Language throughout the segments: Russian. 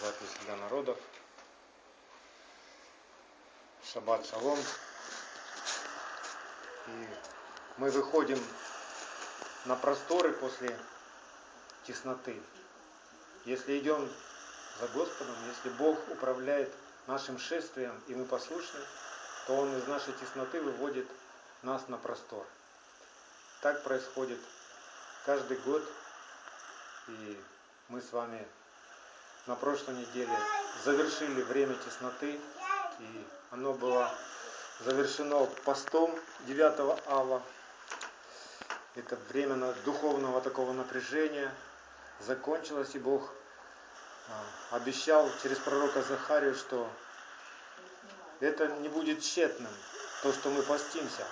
запись для народов. Шаббат шалом. И мы выходим на просторы после тесноты. Если идем за Господом, если Бог управляет нашим шествием, и мы послушны, то Он из нашей тесноты выводит нас на простор. Так происходит каждый год, и мы с вами на прошлой неделе завершили время тесноты, и оно было завершено постом 9 ава. Это время духовного такого напряжения закончилось, и Бог а, обещал через пророка Захарию, что это не будет тщетным, то, что мы постимся.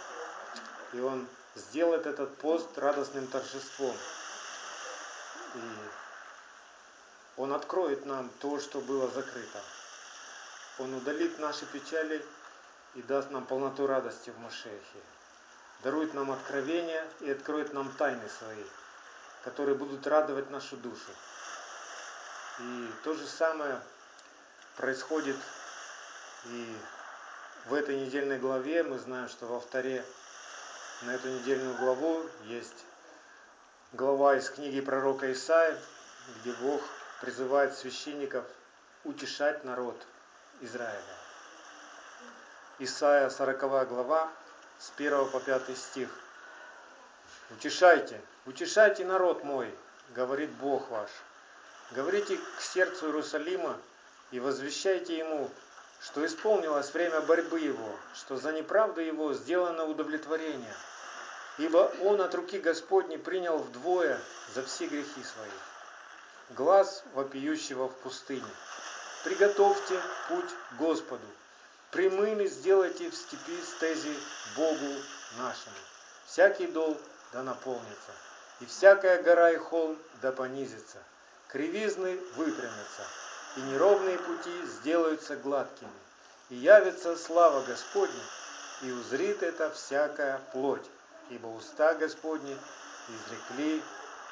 И Он сделает этот пост радостным торжеством. И Он откроет нам то, что было закрыто. Он удалит наши печали и даст нам полноту радости в Машехе. Дарует нам откровения и откроет нам тайны свои, которые будут радовать нашу душу. И то же самое происходит и в этой недельной главе. Мы знаем, что во вторе на эту недельную главу есть глава из книги пророка Исаия, где Бог призывает священников утешать народ Израиля. Исаия 40 глава с 1 по 5 стих. Утешайте, утешайте народ мой, говорит Бог ваш. Говорите к сердцу Иерусалима и возвещайте ему, что исполнилось время борьбы его, что за неправду его сделано удовлетворение. Ибо он от руки Господней принял вдвое за все грехи свои. Глаз вопиющего в пустыне. Приготовьте путь Господу. Прямыми сделайте в степи стези Богу нашему. Всякий дол да наполнится, и всякая гора и холм да понизится. Кривизны выпрямятся, и неровные пути сделаются гладкими. И явится слава Господня, и узрит это всякая плоть, ибо уста Господни изрекли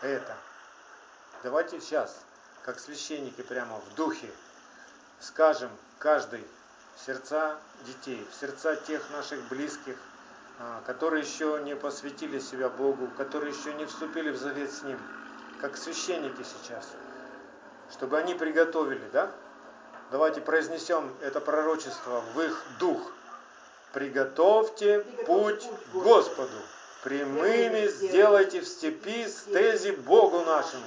это. Давайте сейчас, как священники прямо в духе, скажем каждый в сердца детей, в сердца тех наших близких, а, которые еще не посвятили себя Богу, которые еще не вступили в завет с Ним, как священники сейчас, чтобы они приготовили, да? Давайте произнесем это пророчество в их дух. Приготовьте путь Господу, прямыми сделайте в степи стези Богу нашему.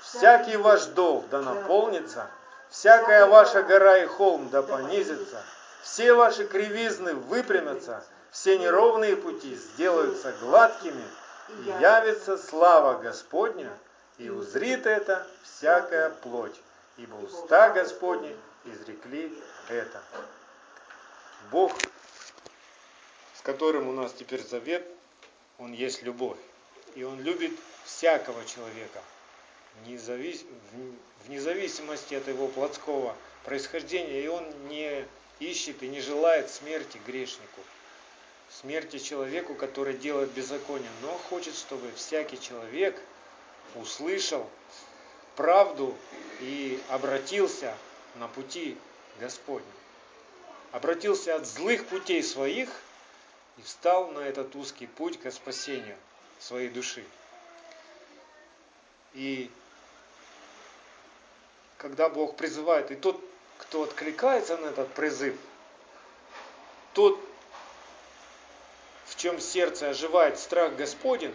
Всякий ваш дол да наполнится, всякая ваша гора и холм да понизится, все ваши кривизны выпрямятся, все неровные пути сделаются гладкими, и явится слава Господня, и узрит это всякая плоть, ибо уста Господни изрекли это. Бог, с которым у нас теперь завет, Он есть любовь. И Он любит всякого человека, вне зависимости от его плотского происхождения. И Он не ищет и не желает смерти грешнику, смерти человеку, который делает беззаконие, но хочет, чтобы всякий человек услышал правду и обратился на пути Господни. Обратился от злых путей своих и встал на этот узкий путь к спасению своей души. И когда Бог призывает, и тот, кто откликается на этот призыв, тот, в чем сердце оживает страх Господень,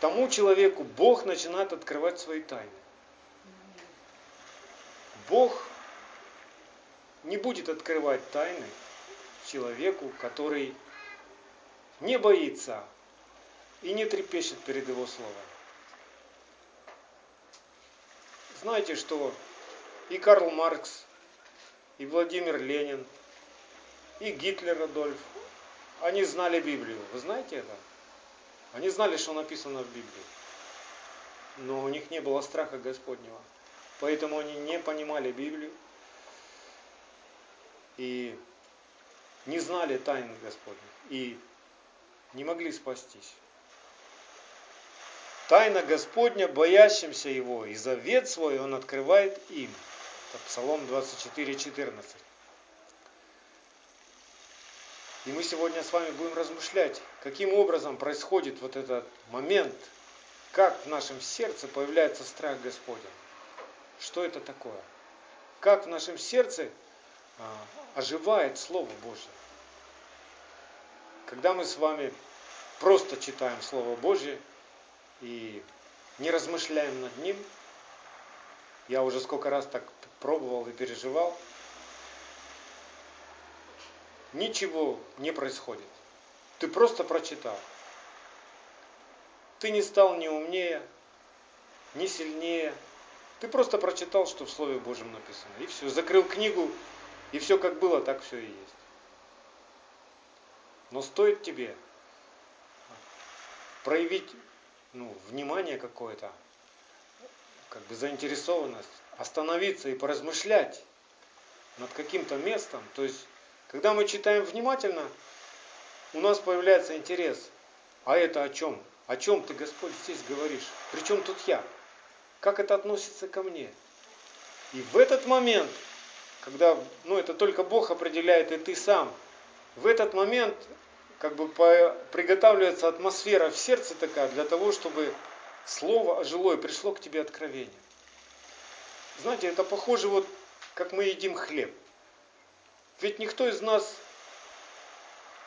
тому человеку Бог начинает открывать свои тайны. Бог не будет открывать тайны человеку, который не боится и не трепещет перед Его Словом. Знаете, что и Карл Маркс, и Владимир Ленин, и Гитлер Адольф, они знали Библию. Вы знаете это? Они знали, что написано в Библии. Но у них не было страха Господнего. Поэтому они не понимали Библию и не знали тайны Господних и не могли спастись. Тайна Господня, боящимся Его, и завет свой Он открывает им. Это Псалом 24, 14. И мы сегодня с вами будем размышлять, каким образом происходит вот этот момент, как в нашем сердце появляется страх Господень. Что это такое? Как в нашем сердце а, оживает Слово Божье. Когда мы с вами просто читаем Слово Божье и не размышляем над ним, я уже сколько раз так пробовал и переживал, ничего не происходит. Ты просто прочитал. Ты не стал ни умнее, ни сильнее. Ты просто прочитал, что в Слове Божьем написано. И все. Закрыл книгу, и все как было, так все и есть. Но стоит тебе проявить ну, внимание какое-то, как бы заинтересованность, остановиться и поразмышлять над каким-то местом, то есть когда мы читаем внимательно, у нас появляется интерес. А это о чем? О чем ты, Господь, здесь говоришь? Причем тут я? Как это относится ко мне? И в этот момент, когда, ну это только Бог определяет, и ты сам, в этот момент как бы приготавливается атмосфера в сердце такая для того, чтобы слово ожило и пришло к тебе откровение. Знаете, это похоже вот, как мы едим хлеб. Ведь никто из нас,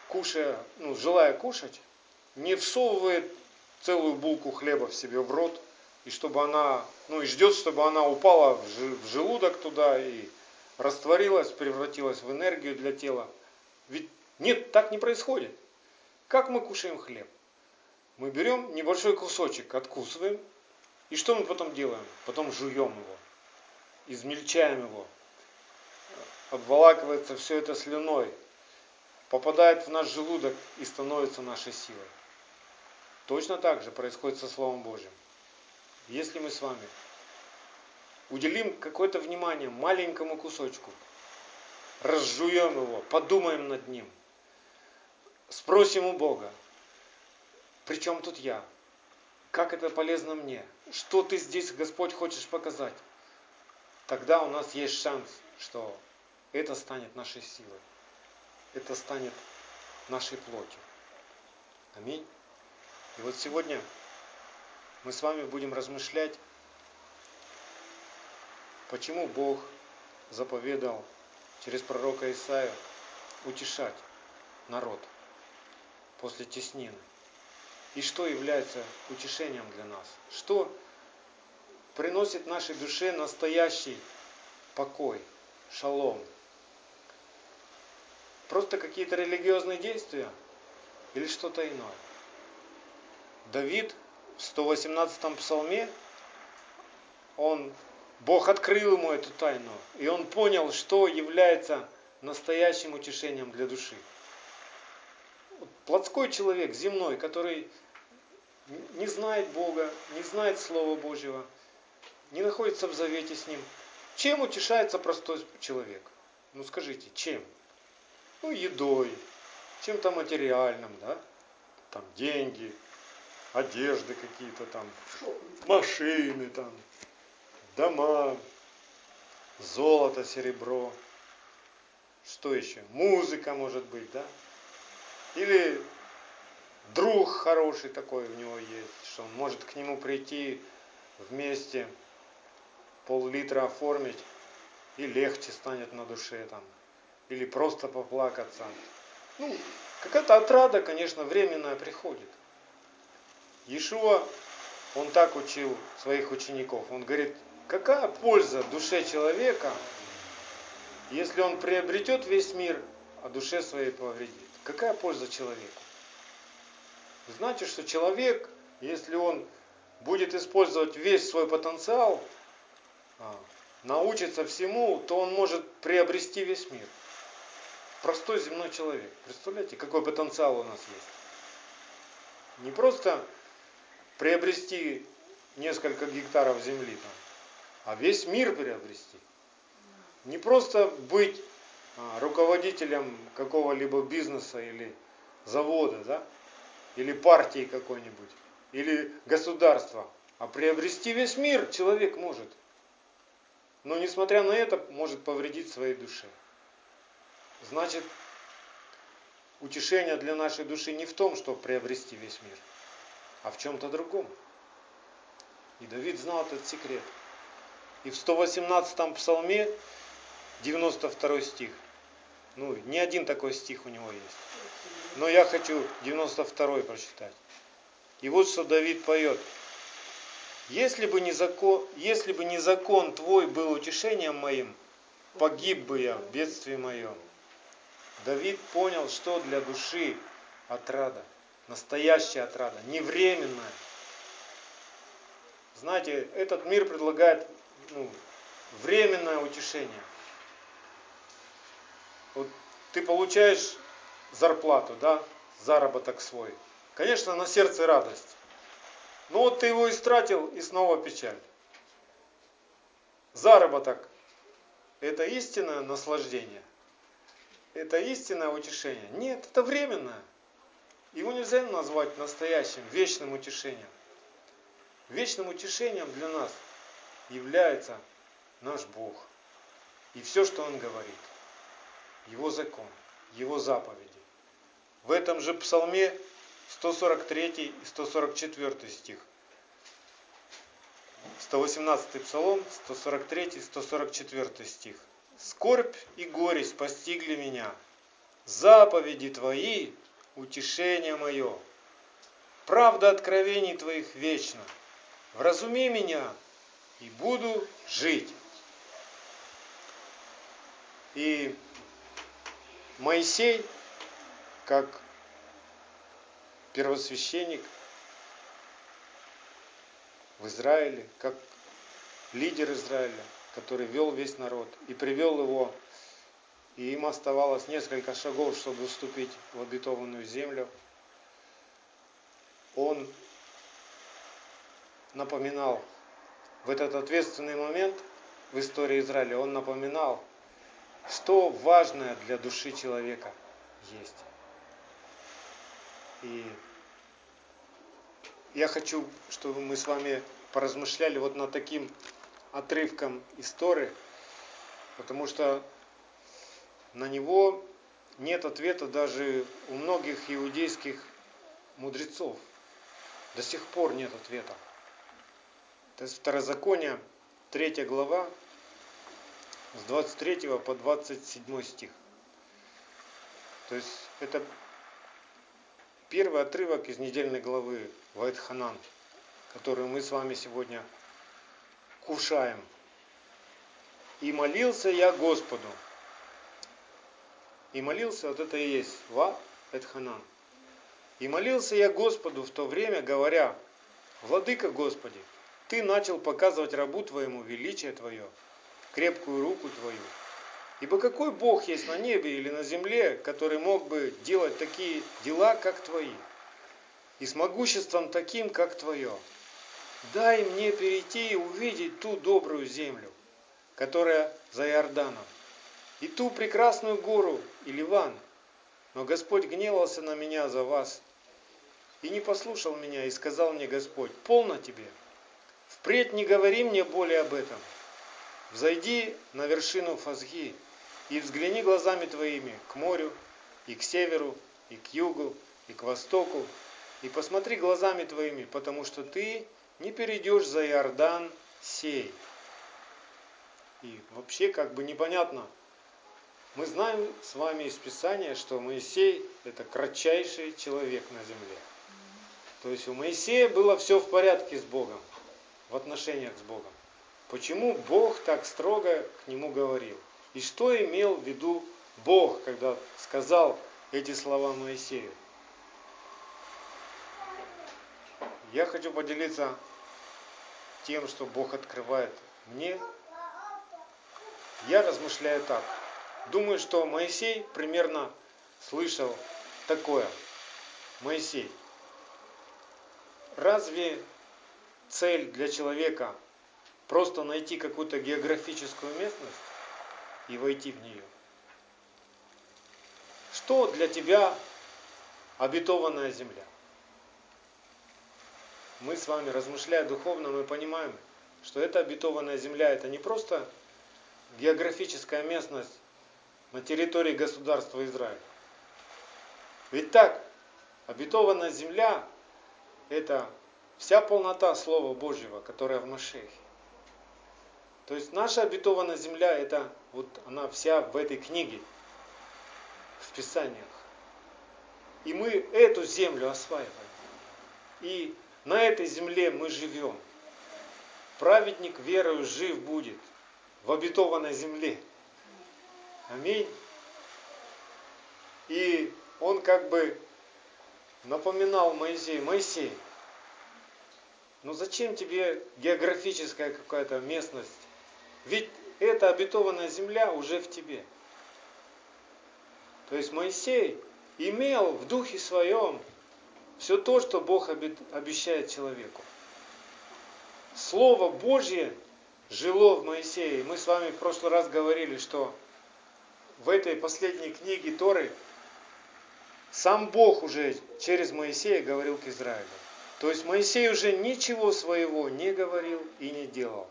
кушая, ну, желая кушать, не всовывает целую булку хлеба в себе в рот, и чтобы она, ну и ждет, чтобы она упала в желудок туда и растворилась, превратилась в энергию для тела. Ведь нет, так не происходит. Как мы кушаем хлеб? Мы берем небольшой кусочек, откусываем, и что мы потом делаем? Потом жуем его, измельчаем его, обволакивается все это слюной, попадает в наш желудок и становится нашей силой. Точно так же происходит со Словом Божьим. Если мы с вами уделим какое-то внимание маленькому кусочку, разжуем его, подумаем над ним, спросим у Бога, причем тут я, как это полезно мне, что ты здесь, Господь, хочешь показать, тогда у нас есть шанс, что это станет нашей силой. Это станет нашей плотью. Аминь. И вот сегодня мы с вами будем размышлять, почему Бог заповедал через пророка Исаия утешать народ после теснины. И что является утешением для нас? Что приносит нашей душе настоящий покой, шалом, Просто какие-то религиозные действия или что-то иное. Давид в 118-м псалме, он, Бог открыл ему эту тайну, и он понял, что является настоящим утешением для души. Плотской человек, земной, который не знает Бога, не знает Слова Божьего, не находится в завете с Ним. Чем утешается простой человек? Ну скажите, чем? ну, едой, чем-то материальным, да, там деньги, одежды какие-то там, машины там, дома, золото, серебро, что еще, музыка может быть, да, или друг хороший такой у него есть, что он может к нему прийти вместе, пол-литра оформить, и легче станет на душе там, или просто поплакаться. Ну, какая-то отрада, конечно, временная приходит. Иешуа, он так учил своих учеников. Он говорит, какая польза душе человека, если он приобретет весь мир, а душе своей повредит? Какая польза человеку? Знаете, что человек, если он будет использовать весь свой потенциал, а, научится всему, то он может приобрести весь мир. Простой земной человек. Представляете, какой потенциал у нас есть. Не просто приобрести несколько гектаров земли там, а весь мир приобрести. Не просто быть руководителем какого-либо бизнеса или завода, да, или партии какой-нибудь, или государство, а приобрести весь мир человек может. Но несмотря на это, может повредить своей душе. Значит, утешение для нашей души не в том, чтобы приобрести весь мир, а в чем-то другом. И Давид знал этот секрет. И в 118-м псалме, 92 стих, ну, не один такой стих у него есть. Но я хочу 92 прочитать. И вот что Давид поет. Если бы, не закон, если бы не закон твой был утешением моим, погиб бы я в бедствии моем. Давид понял, что для души отрада, настоящая отрада, не временная. Знаете, этот мир предлагает ну, временное утешение. Ты получаешь зарплату, да, заработок свой. Конечно, на сердце радость. Но вот ты его истратил, и снова печаль. Заработок – это истинное наслаждение. Это истинное утешение. Нет, это временное. Его нельзя назвать настоящим, вечным утешением. Вечным утешением для нас является наш Бог. И все, что Он говорит. Его закон, Его заповеди. В этом же псалме 143 и 144 стих. 118 псалом, 143, 144 стих. «Скорбь и горесть постигли меня, заповеди Твои – утешение мое. Правда откровений Твоих вечна. Вразуми меня, и буду жить». И Моисей, как первосвященник в Израиле, как лидер Израиля, который вел весь народ и привел его, и им оставалось несколько шагов, чтобы вступить в обетованную землю. Он напоминал в этот ответственный момент в истории Израиля, он напоминал, что важное для души человека есть. И я хочу, чтобы мы с вами поразмышляли вот над таким отрывком истории, потому что на него нет ответа даже у многих иудейских мудрецов. До сих пор нет ответа. Это Второзаконие, 3 глава, с 23 по 27 стих. То есть это первый отрывок из недельной главы Вайтханан, которую мы с вами сегодня кушаем. И молился я Господу. И молился, вот это и есть Ва Этханан. И молился я Господу в то время, говоря, Владыка Господи, Ты начал показывать рабу Твоему величие Твое, крепкую руку Твою, Ибо какой Бог есть на небе или на земле, который мог бы делать такие дела, как твои, и с могуществом таким, как твое? Дай мне перейти и увидеть ту добрую землю, которая за Иорданом, и ту прекрасную гору и Ливан. Но Господь гневался на меня за вас и не послушал меня, и сказал мне Господь, полно тебе, впредь не говори мне более об этом. Взойди на вершину Фазги, и взгляни глазами твоими к морю, и к северу, и к югу, и к востоку, и посмотри глазами твоими, потому что ты не перейдешь за Иордан сей. И вообще как бы непонятно. Мы знаем с вами из Писания, что Моисей это кратчайший человек на земле. То есть у Моисея было все в порядке с Богом, в отношениях с Богом. Почему Бог так строго к нему говорил? И что имел в виду Бог, когда сказал эти слова Моисею? Я хочу поделиться тем, что Бог открывает мне. Я размышляю так. Думаю, что Моисей примерно слышал такое. Моисей, разве цель для человека просто найти какую-то географическую местность? и войти в нее. Что для тебя обетованная земля? мы с вами, размышляя духовно, мы понимаем, что эта обетованная земля, это не просто географическая местность на территории государства Израиль. Ведь так, обетованная земля – это вся полнота Слова Божьего, которая в Машехе. То есть наша обетованная земля, это вот она вся в этой книге, в Писаниях. И мы эту землю осваиваем. И на этой земле мы живем. Праведник верою жив будет в обетованной земле. Аминь. И он как бы напоминал Моисею, Моисей, ну зачем тебе географическая какая-то местность? Ведь эта обетованная земля уже в тебе. То есть Моисей имел в духе своем все то, что Бог обещает человеку. Слово Божье жило в Моисее. Мы с вами в прошлый раз говорили, что в этой последней книге Торы сам Бог уже через Моисея говорил к Израилю. То есть Моисей уже ничего своего не говорил и не делал.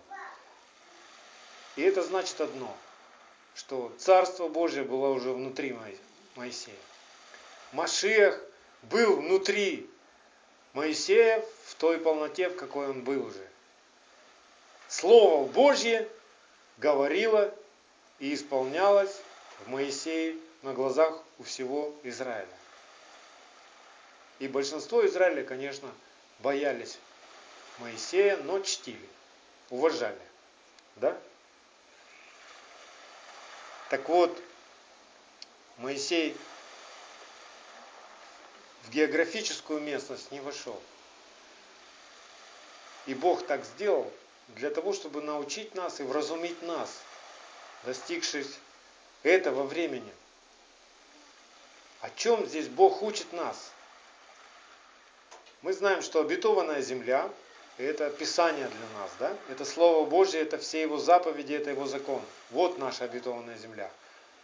И это значит одно, что Царство Божье было уже внутри Моисея. Машех был внутри Моисея в той полноте, в какой он был уже. Слово Божье говорило и исполнялось в Моисее на глазах у всего Израиля. И большинство Израиля, конечно, боялись Моисея, но чтили, уважали. Да? Так вот, Моисей в географическую местность не вошел. И Бог так сделал для того, чтобы научить нас и вразумить нас, достигшись этого времени. О чем здесь Бог учит нас? Мы знаем, что обетованная земля – это Писание для нас, да? Это Слово Божье, это все Его заповеди, это Его закон. Вот наша обетованная земля.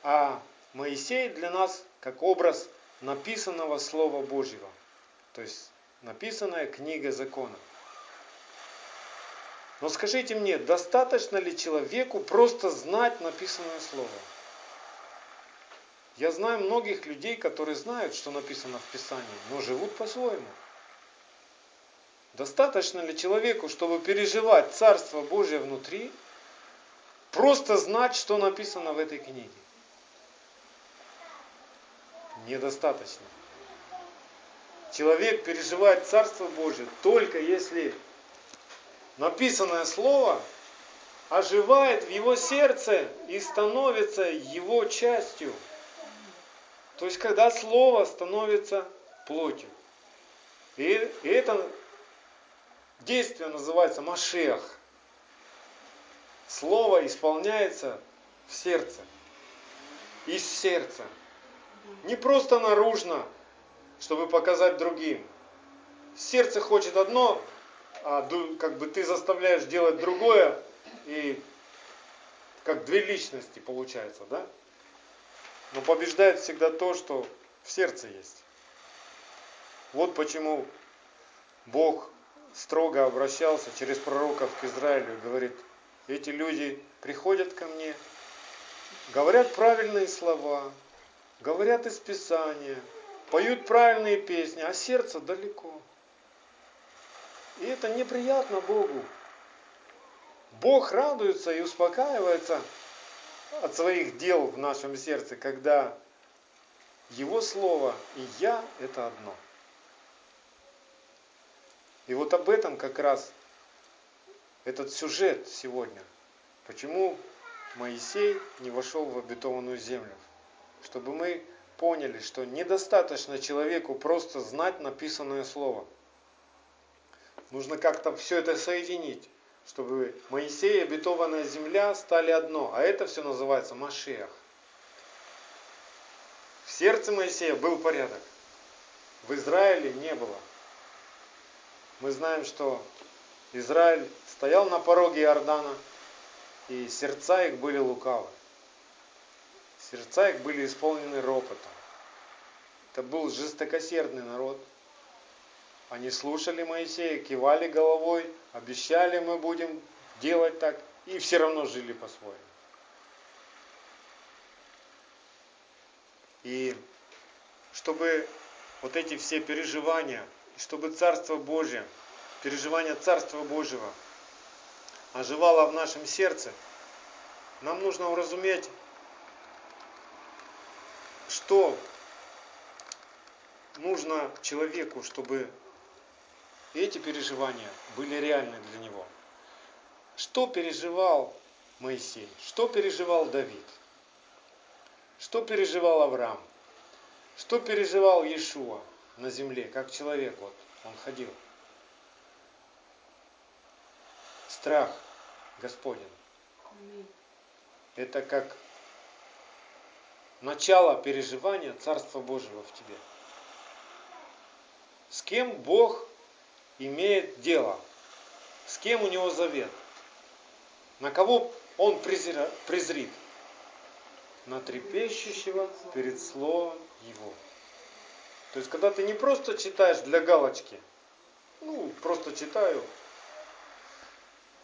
А Моисей для нас как образ написанного Слова Божьего. То есть написанная книга закона. Но скажите мне, достаточно ли человеку просто знать написанное Слово? Я знаю многих людей, которые знают, что написано в Писании, но живут по-своему. Достаточно ли человеку, чтобы переживать Царство Божье внутри, просто знать, что написано в этой книге? недостаточно. Человек переживает Царство Божье только если написанное Слово оживает в его сердце и становится его частью. То есть, когда Слово становится плотью. И, это действие называется Машех. Слово исполняется в сердце. Из сердца. Не просто наружно, чтобы показать другим. Сердце хочет одно, а как бы ты заставляешь делать другое, и как две личности получается, да? Но побеждает всегда то, что в сердце есть. Вот почему Бог строго обращался через пророков к Израилю и говорит, эти люди приходят ко мне, говорят правильные слова, говорят из Писания, поют правильные песни, а сердце далеко. И это неприятно Богу. Бог радуется и успокаивается от своих дел в нашем сердце, когда Его Слово и Я – это одно. И вот об этом как раз этот сюжет сегодня. Почему Моисей не вошел в обетованную землю чтобы мы поняли, что недостаточно человеку просто знать написанное слово. Нужно как-то все это соединить, чтобы Моисей и обетованная земля стали одно, а это все называется Машех. В сердце Моисея был порядок, в Израиле не было. Мы знаем, что Израиль стоял на пороге Иордана, и сердца их были лукавы. Сердца их были исполнены ропотом. Это был жестокосердный народ. Они слушали Моисея, кивали головой, обещали, мы будем делать так, и все равно жили по-своему. И чтобы вот эти все переживания, чтобы Царство Божье, переживание Царства Божьего оживало в нашем сердце, нам нужно уразуметь, что нужно человеку, чтобы эти переживания были реальны для него. Что переживал Моисей? Что переживал Давид? Что переживал Авраам? Что переживал Иешуа на земле, как человек, вот он ходил? Страх Господень. Это как начало переживания Царства Божьего в тебе. С кем Бог имеет дело? С кем у него завет? На кого он презрит? на трепещущего перед словом его. То есть, когда ты не просто читаешь для галочки, ну, просто читаю,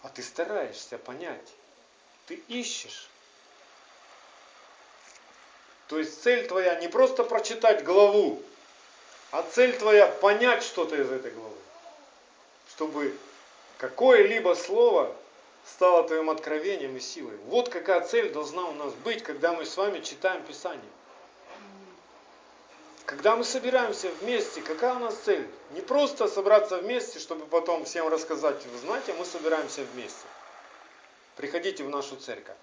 а ты стараешься понять, ты ищешь. То есть цель твоя не просто прочитать главу, а цель твоя понять что-то из этой главы. Чтобы какое-либо слово стало твоим откровением и силой. Вот какая цель должна у нас быть, когда мы с вами читаем Писание. Когда мы собираемся вместе, какая у нас цель? Не просто собраться вместе, чтобы потом всем рассказать, вы знаете, мы собираемся вместе. Приходите в нашу церковь.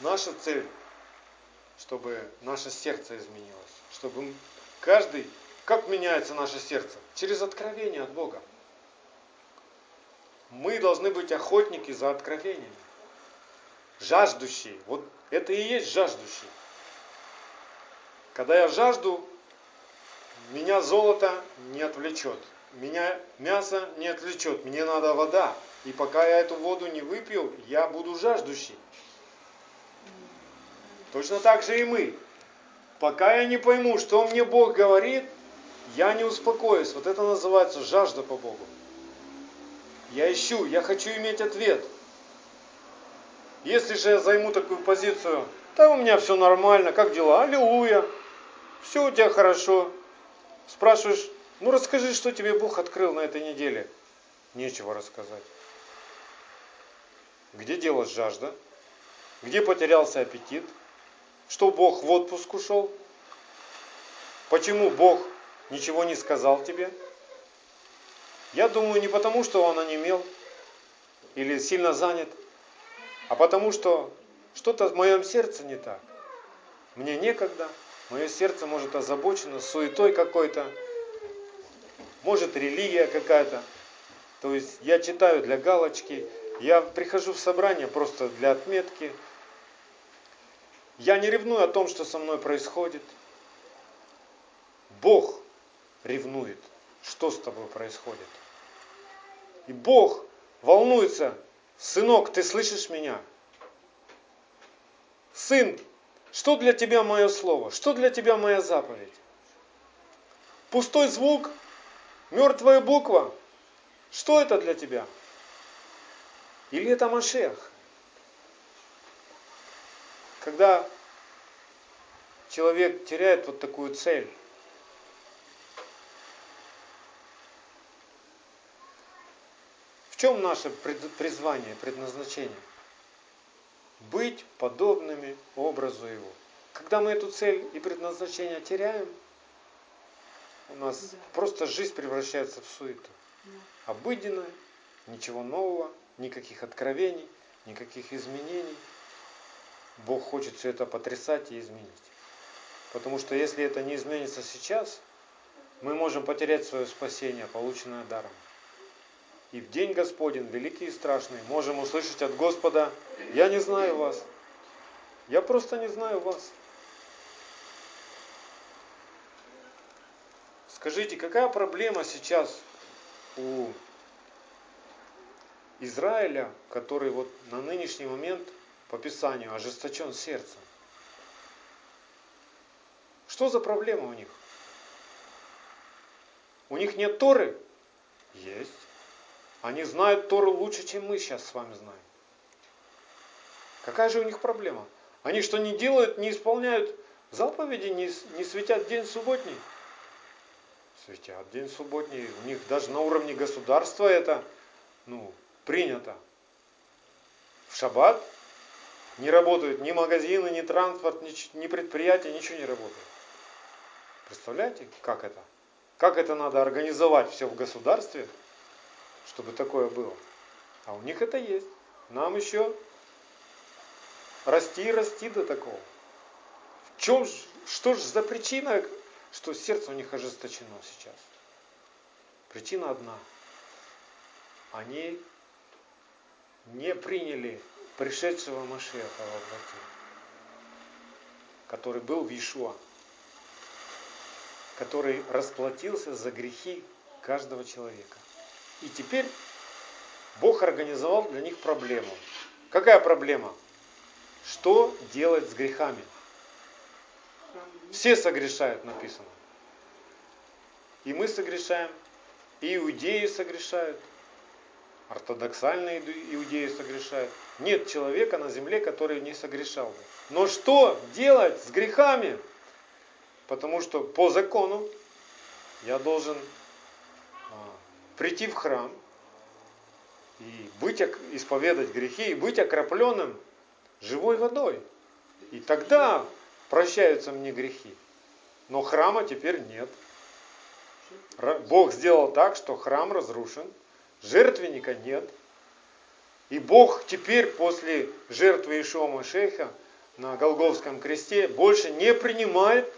Наша цель, чтобы наше сердце изменилось, чтобы каждый, как меняется наше сердце? Через откровение от Бога. Мы должны быть охотники за откровениями. Жаждущие. Вот это и есть жаждущий. Когда я жажду, меня золото не отвлечет. Меня мясо не отвлечет. Мне надо вода. И пока я эту воду не выпью, я буду жаждущий. Точно так же и мы. Пока я не пойму, что мне Бог говорит, я не успокоюсь. Вот это называется жажда по Богу. Я ищу, я хочу иметь ответ. Если же я займу такую позицию, да у меня все нормально, как дела? Аллилуйя, все у тебя хорошо. Спрашиваешь, ну расскажи, что тебе Бог открыл на этой неделе. Нечего рассказать. Где делась жажда? Где потерялся аппетит? Что Бог в отпуск ушел? Почему Бог ничего не сказал тебе? Я думаю, не потому, что он онемел или сильно занят, а потому что что-то в моем сердце не так. Мне некогда, мое сердце может озабочено суетой какой-то, может религия какая-то. То есть я читаю для галочки, я прихожу в собрание просто для отметки. Я не ревную о том, что со мной происходит. Бог ревнует, что с тобой происходит. И Бог волнуется, сынок, ты слышишь меня? Сын, что для тебя мое слово? Что для тебя моя заповедь? Пустой звук? Мертвая буква? Что это для тебя? Или это Машех? Когда человек теряет вот такую цель, чем наше призвание, предназначение? Быть подобными образу Его. Когда мы эту цель и предназначение теряем, у нас да. просто жизнь превращается в суету. Да. Обыденная, ничего нового, никаких откровений, никаких изменений. Бог хочет все это потрясать и изменить. Потому что если это не изменится сейчас, мы можем потерять свое спасение, полученное даром и в день Господень, великий и страшный, можем услышать от Господа, я не знаю вас. Я просто не знаю вас. Скажите, какая проблема сейчас у Израиля, который вот на нынешний момент по Писанию ожесточен сердцем? Что за проблема у них? У них нет Торы? Есть. Они знают Тору лучше, чем мы сейчас с вами знаем. Какая же у них проблема? Они что не делают, не исполняют заповеди, не, не светят день субботний? Светят день субботний. У них даже на уровне государства это ну, принято. В шаббат не работают ни магазины, ни транспорт, ни, ни предприятия, ничего не работает. Представляете, как это? Как это надо организовать все в государстве, чтобы такое было? А у них это есть. Нам еще расти и расти до такого. В чем, что же за причина, что сердце у них ожесточено сейчас? Причина одна. Они не приняли пришедшего Машеха во плоти, который был в Иешуа, который расплатился за грехи каждого человека. И теперь Бог организовал для них проблему. Какая проблема? Что делать с грехами? Все согрешают, написано. И мы согрешаем, и иудеи согрешают, ортодоксальные иудеи согрешают. Нет человека на земле, который не согрешал бы. Но что делать с грехами? Потому что по закону я должен прийти в храм и быть, исповедать грехи и быть окропленным живой водой. И тогда прощаются мне грехи. Но храма теперь нет. Бог сделал так, что храм разрушен, жертвенника нет. И Бог теперь после жертвы Ишуа Машеха на Голговском кресте больше не принимает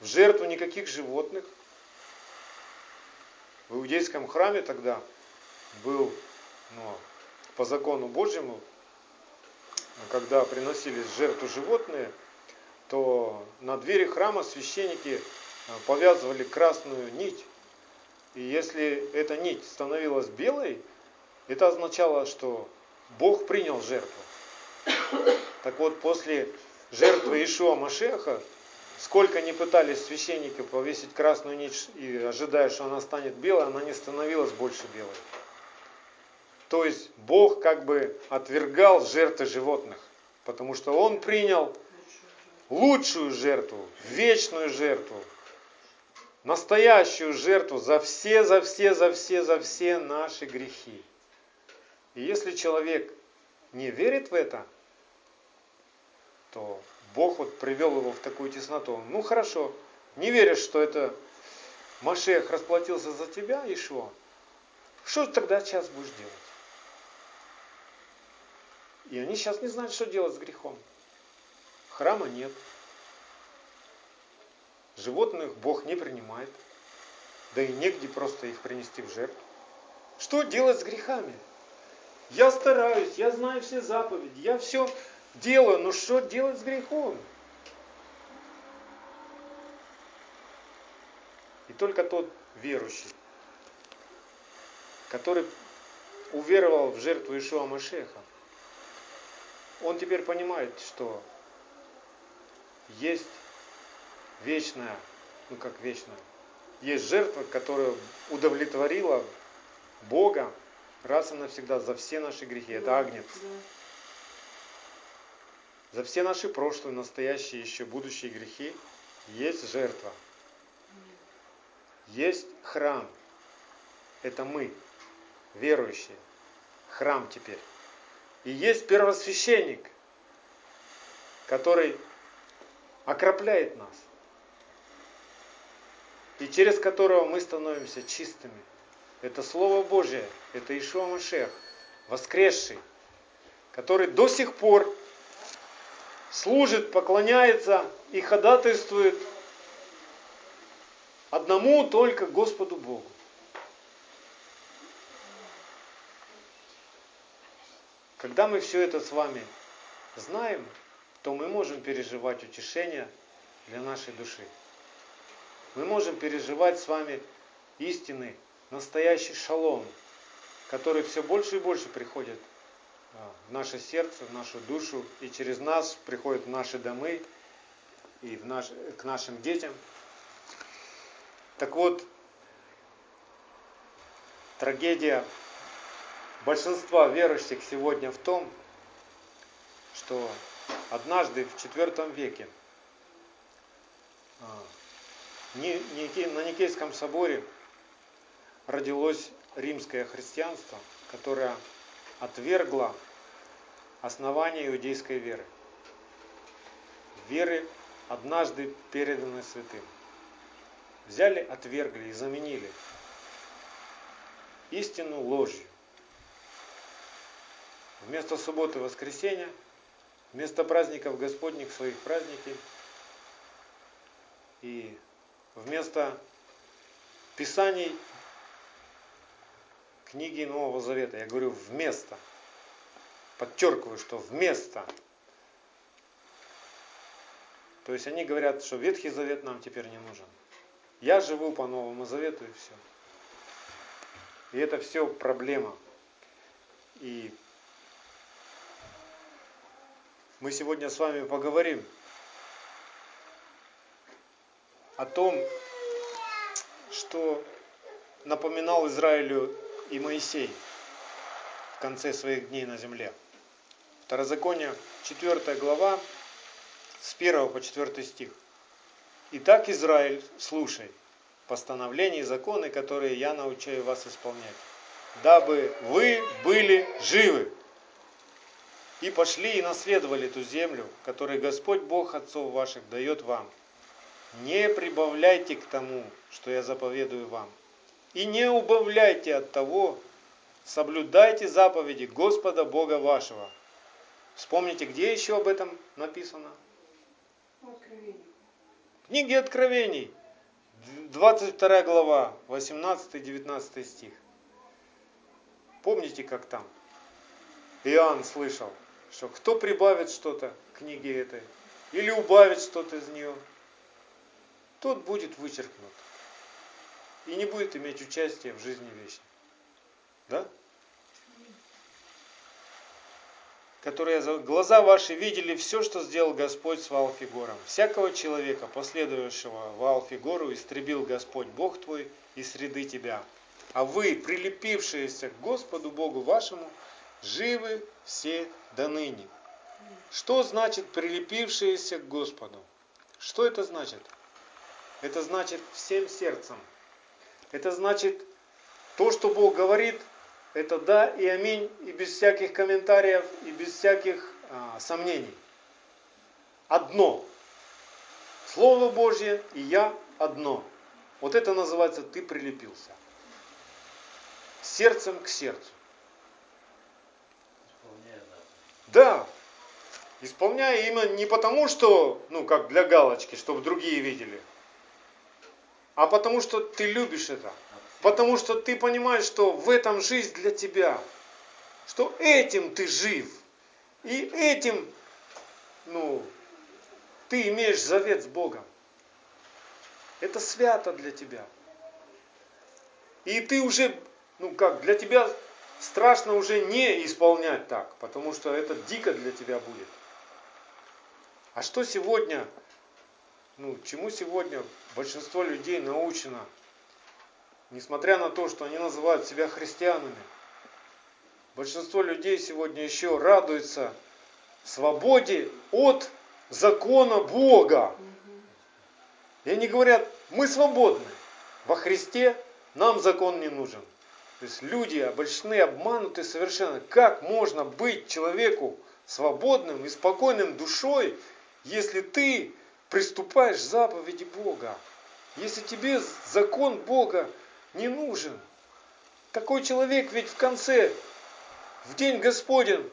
в жертву никаких животных. В иудейском храме тогда был ну, по закону Божьему когда приносились жертву животные, то на двери храма священники э, повязывали красную нить. И если эта нить становилась белой, это означало, что Бог принял жертву. Так вот, после жертвы Ишуа Машеха, сколько не пытались священники повесить красную нить и ожидая, что она станет белой, она не становилась больше белой. То есть Бог как бы отвергал жертвы животных, потому что Он принял лучшую жертву, вечную жертву, настоящую жертву за все, за все, за все, за все наши грехи. И если человек не верит в это, то Бог вот привел его в такую тесноту. Ну хорошо, не веришь, что это Машех расплатился за тебя, Ишуа, что тогда сейчас будешь делать? И они сейчас не знают, что делать с грехом. Храма нет. Животных Бог не принимает. Да и негде просто их принести в жертву. Что делать с грехами? Я стараюсь, я знаю все заповеди, я все делаю, но что делать с грехом? И только тот верующий, который уверовал в жертву Ишуа Машеха, он теперь понимает, что есть вечная, ну как вечная, есть жертва, которая удовлетворила Бога раз и навсегда за все наши грехи. Это агнец. За все наши прошлые, настоящие, еще будущие грехи есть жертва. Есть храм. Это мы, верующие. Храм теперь. И есть первосвященник, который окропляет нас. И через которого мы становимся чистыми. Это Слово Божье, это Ишуа Машех, воскресший, который до сих пор служит, поклоняется и ходатайствует одному только Господу Богу. Когда мы все это с вами знаем, то мы можем переживать утешение для нашей души. Мы можем переживать с вами истинный, настоящий шалом, который все больше и больше приходит в наше сердце, в нашу душу, и через нас приходит в наши домы и в наш, к нашим детям. Так вот, трагедия большинства верующих сегодня в том, что однажды в IV веке а, на Никейском соборе родилось римское христианство, которое отвергло основания иудейской веры. Веры, однажды переданной святым. Взяли, отвергли и заменили истину ложью. Вместо субботы воскресенья, вместо праздников Господних своих праздники и вместо писаний книги Нового Завета, я говорю вместо, подчеркиваю, что вместо. То есть они говорят, что Ветхий Завет нам теперь не нужен. Я живу по Новому Завету и все. И это все проблема. И мы сегодня с вами поговорим о том, что напоминал Израилю и Моисей в конце своих дней на земле. Второзаконие, 4 глава, с 1 по 4 стих. Итак, Израиль, слушай, постановления и законы, которые я научаю вас исполнять, дабы вы были живы и пошли и наследовали ту землю, которую Господь Бог отцов ваших дает вам. Не прибавляйте к тому, что я заповедую вам, и не убавляйте от того, соблюдайте заповеди Господа Бога вашего. Вспомните, где еще об этом написано? В книге Откровений, 22 глава, 18-19 стих. Помните, как там? Иоанн слышал, что кто прибавит что-то к книге этой, или убавит что-то из нее, тот будет вычеркнут и не будет иметь участия в жизни вечной. Да? Которые глаза ваши видели все, что сделал Господь с Ваалфигором. Всякого человека, последующего Ваалфигору, истребил Господь Бог твой из среды тебя. А вы, прилепившиеся к Господу Богу вашему, живы все до ныне. Что значит прилепившиеся к Господу? Что это значит? Это значит всем сердцем. Это значит то, что Бог говорит, это да и аминь, и без всяких комментариев, и без всяких а, сомнений. Одно. Слово Божье и я одно. Вот это называется ты прилепился. Сердцем к сердцу. Да. Исполняя именно не потому, что, ну, как для галочки, чтобы другие видели, а потому что ты любишь это. Потому что ты понимаешь, что в этом жизнь для тебя. Что этим ты жив. И этим, ну, ты имеешь завет с Богом. Это свято для тебя. И ты уже, ну как, для тебя страшно уже не исполнять так, потому что это дико для тебя будет. А что сегодня, ну, чему сегодня большинство людей научено – Несмотря на то, что они называют себя христианами, большинство людей сегодня еще радуется свободе от закона Бога. И они говорят, мы свободны. Во Христе нам закон не нужен. То есть люди обольщены, обмануты совершенно. Как можно быть человеку свободным и спокойным душой, если ты приступаешь к заповеди Бога? Если тебе закон Бога не нужен. Такой человек ведь в конце, в день Господень,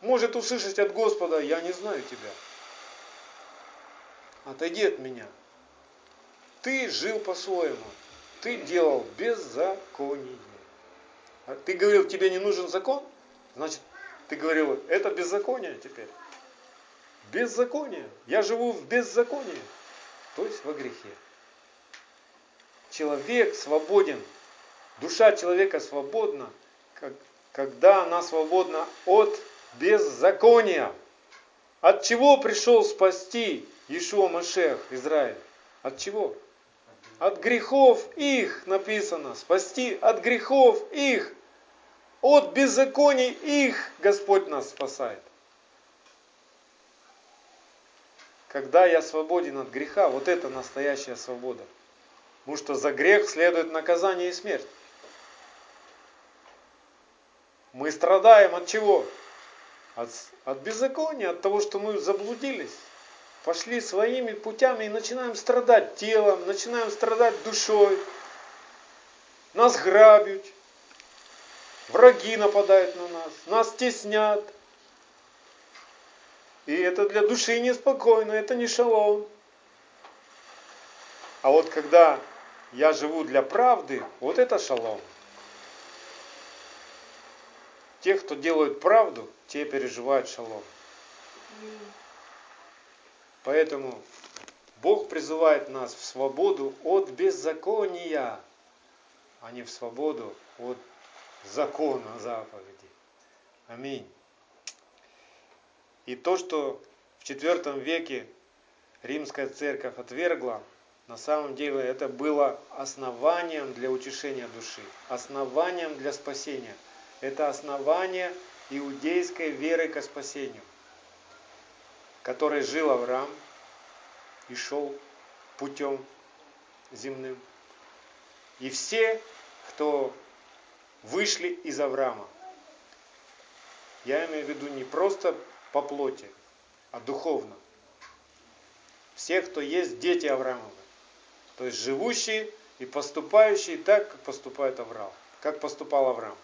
может услышать от Господа, я не знаю тебя. Отойди от меня. Ты жил по-своему. Ты делал беззаконие. А ты говорил, тебе не нужен закон? Значит, ты говорил, это беззаконие теперь. Беззаконие. Я живу в беззаконии. То есть во грехе человек свободен, душа человека свободна, когда она свободна от беззакония. От чего пришел спасти Иешуа Машех, Израиль? От чего? от грехов их, написано, спасти от грехов их, от беззаконий их Господь нас спасает. Когда я свободен от греха, вот это настоящая свобода. Потому что за грех следует наказание и смерть. Мы страдаем от чего? От, от беззакония, от того, что мы заблудились. Пошли своими путями и начинаем страдать телом, начинаем страдать душой. Нас грабят, враги нападают на нас, нас теснят. И это для души неспокойно, это не шалом. А вот когда я живу для правды, вот это шалом. Те, кто делают правду, те переживают шалом. Поэтому Бог призывает нас в свободу от беззакония, а не в свободу от закона заповеди. Аминь. И то, что в IV веке римская церковь отвергла, на самом деле это было основанием для утешения души, основанием для спасения – это основание иудейской веры к спасению, которой жил Авраам и шел путем земным. И все, кто вышли из Авраама, я имею в виду не просто по плоти, а духовно. Все, кто есть дети Авраамовы. То есть живущие и поступающие так, как поступает Авраам. Как поступал Авраам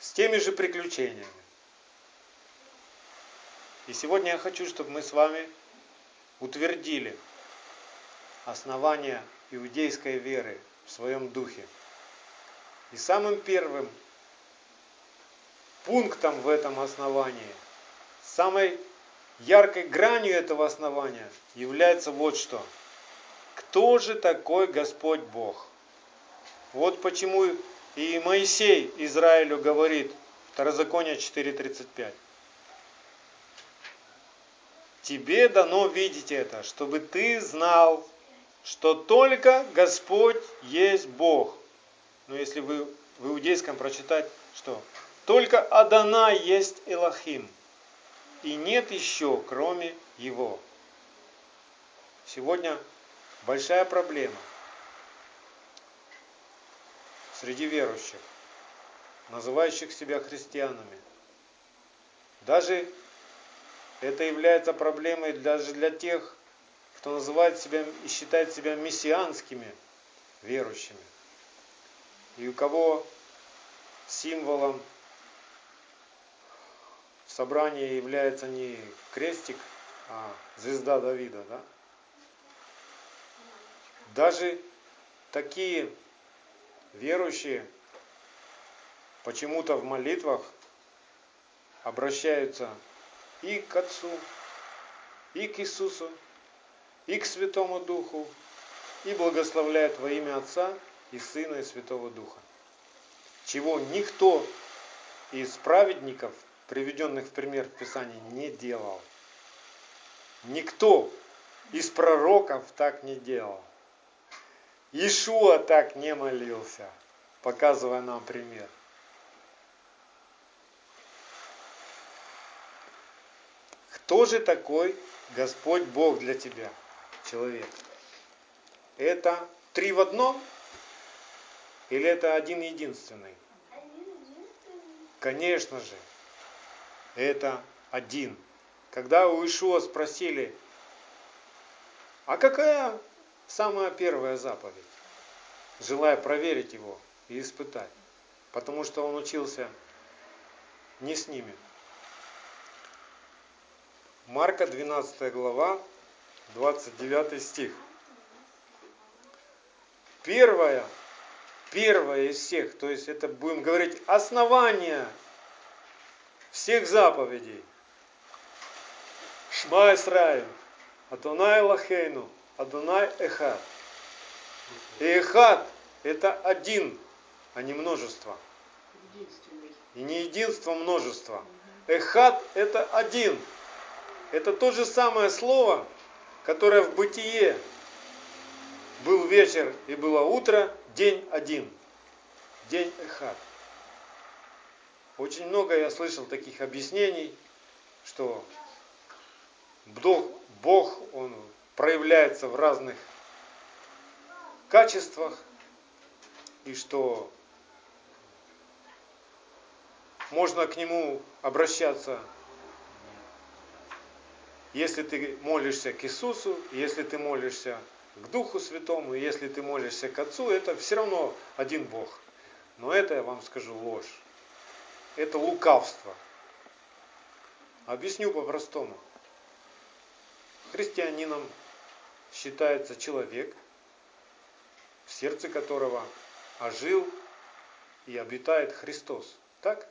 с теми же приключениями. И сегодня я хочу, чтобы мы с вами утвердили основания иудейской веры в своем духе. И самым первым пунктом в этом основании, самой яркой гранью этого основания является вот что. Кто же такой Господь Бог? Вот почему и Моисей Израилю говорит, Второзаконие 4.35. Тебе дано видеть это, чтобы ты знал, что только Господь есть Бог. Но если вы в иудейском прочитать, что? Только Адана есть Элохим, и нет еще, кроме Его. Сегодня большая проблема – среди верующих, называющих себя христианами. Даже это является проблемой даже для тех, кто называет себя и считает себя мессианскими верующими. И у кого символом собрания является не крестик, а звезда Давида, да? Даже такие верующие почему-то в молитвах обращаются и к Отцу, и к Иисусу, и к Святому Духу, и благословляют во имя Отца и Сына и Святого Духа. Чего никто из праведников, приведенных в пример в Писании, не делал. Никто из пророков так не делал. Ишуа так не молился, показывая нам пример. Кто же такой Господь Бог для тебя, человек? Это три в одном? Или это один единственный? Конечно же, это один. Когда у Ишуа спросили, а какая Самая первая заповедь, желая проверить его и испытать, потому что он учился не с ними. Марка 12 глава, 29 стих. Первая, первая из всех, то есть это будем говорить основание всех заповедей. Шма Исраиль, Атонай Лахейну, Адунай Эхад. И Эхад это один, а не множество. И не единство, множество. Эхад это один. Это то же самое слово, которое в бытие был вечер и было утро, день один. День Эхад. Очень много я слышал таких объяснений, что Бог, Он проявляется в разных качествах, и что можно к Нему обращаться, если ты молишься к Иисусу, если ты молишься к Духу Святому, если ты молишься к Отцу, это все равно один Бог. Но это, я вам скажу, ложь. Это лукавство. Объясню по-простому. Христианином считается человек, в сердце которого ожил и обитает Христос. Так?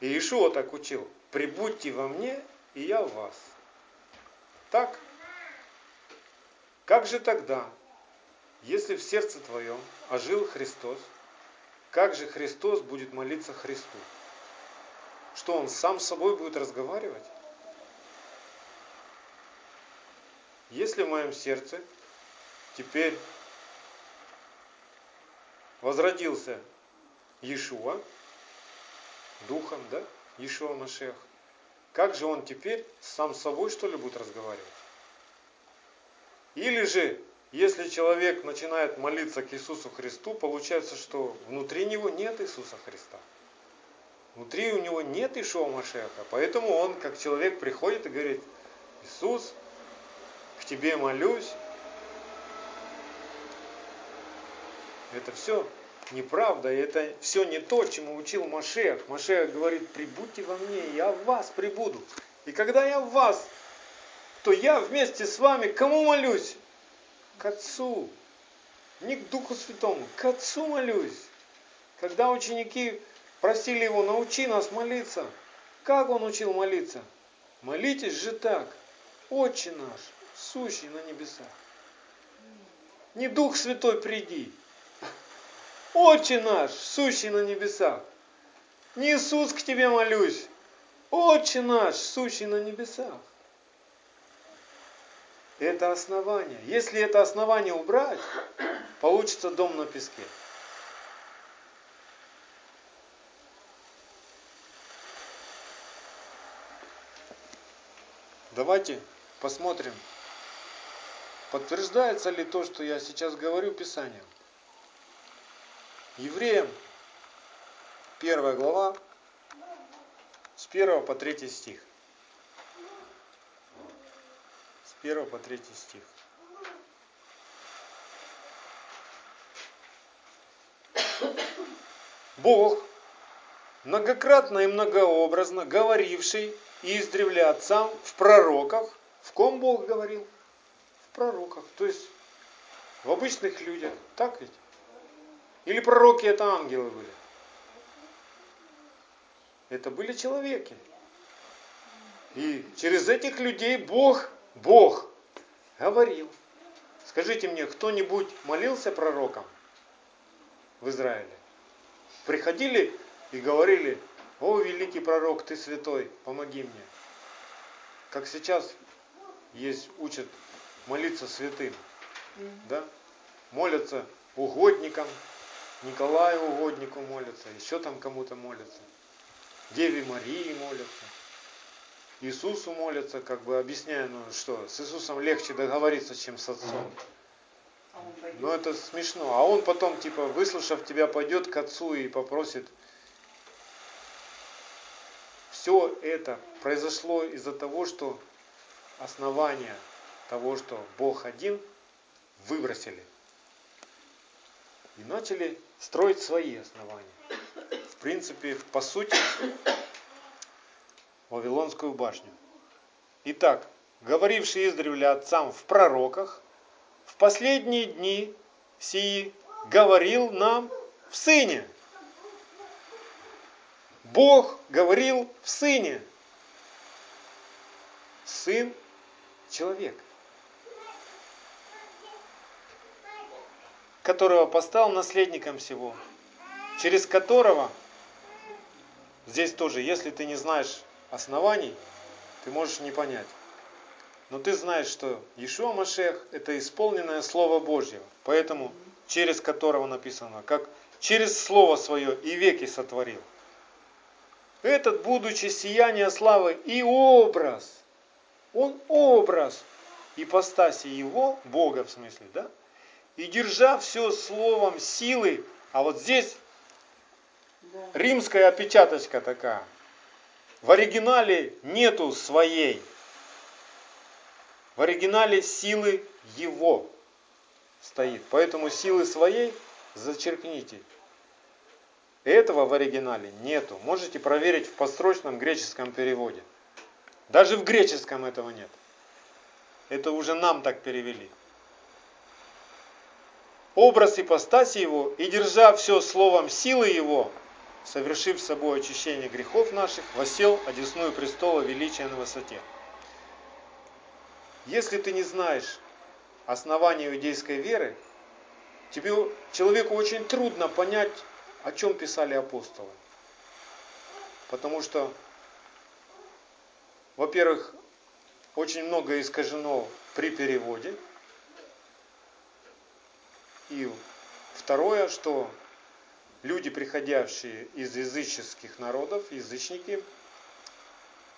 И Ишуа так учил. Прибудьте во мне, и я в вас. Так? Как же тогда, если в сердце твоем ожил Христос, как же Христос будет молиться Христу? Что он сам с собой будет разговаривать? Если в моем сердце теперь возродился Иешуа, духом, да, Иешуа Машех, как же он теперь сам с собой что ли будет разговаривать? Или же, если человек начинает молиться к Иисусу Христу, получается, что внутри него нет Иисуса Христа. Внутри у него нет Ишуа Машеха, поэтому он, как человек, приходит и говорит, Иисус, к тебе молюсь. Это все неправда, и это все не то, чему учил Машех. Машех говорит, прибудьте во мне, я в вас прибуду. И когда я в вас, то я вместе с вами кому молюсь? К Отцу. Не к Духу Святому, к Отцу молюсь. Когда ученики Просили его, научи нас молиться. Как он учил молиться? Молитесь же так. Отче наш, сущий на небесах. Не Дух Святой приди. Отче наш, сущий на небесах. Не Иисус к тебе молюсь. Отче наш, сущий на небесах. Это основание. Если это основание убрать, получится дом на песке. Давайте посмотрим, подтверждается ли то, что я сейчас говорю Писанием. Евреям, первая глава, с 1 по 3 стих. С 1 по 3 стих. Бог, многократно и многообразно говоривший и издревле отцам в пророках. В ком Бог говорил? В пророках. То есть в обычных людях. Так ведь? Или пророки это ангелы были? Это были человеки. И через этих людей Бог, Бог говорил. Скажите мне, кто-нибудь молился пророкам в Израиле? Приходили и говорили, о, великий пророк, ты святой, помоги мне. Как сейчас есть, учат молиться святым. Да? Молятся угодникам, Николаю угоднику молятся, еще там кому-то молятся. Деве Марии молятся. Иисусу молятся, как бы объясняя, ну что, с Иисусом легче договориться, чем с Отцом. А Но это смешно. А он потом, типа, выслушав тебя, пойдет к Отцу и попросит, все это произошло из-за того, что основание того, что Бог один, выбросили. И начали строить свои основания. В принципе, по сути, Вавилонскую башню. Итак, говоривший издревле отцам в пророках, в последние дни сии говорил нам в Сыне – Бог говорил в Сыне. Сын – человек, которого поставил наследником всего, через которого, здесь тоже, если ты не знаешь оснований, ты можешь не понять. Но ты знаешь, что Ишуа Машех – это исполненное Слово Божье, поэтому через которого написано, как через Слово Свое и веки сотворил. Этот, будучи сияние славы и образ, он образ ипостаси его, Бога в смысле, да? И держа все словом силы, а вот здесь римская опечаточка такая. В оригинале нету своей. В оригинале силы его стоит. Поэтому силы своей зачеркните. Этого в оригинале нету. Можете проверить в построчном греческом переводе. Даже в греческом этого нет. Это уже нам так перевели. Образ ипостаси его, и держа все словом силы его, совершив собой очищение грехов наших, восел одесную престола величия на высоте. Если ты не знаешь основания иудейской веры, тебе, человеку очень трудно понять, о чем писали апостолы. Потому что, во-первых, очень много искажено при переводе. И второе, что люди, приходящие из языческих народов, язычники,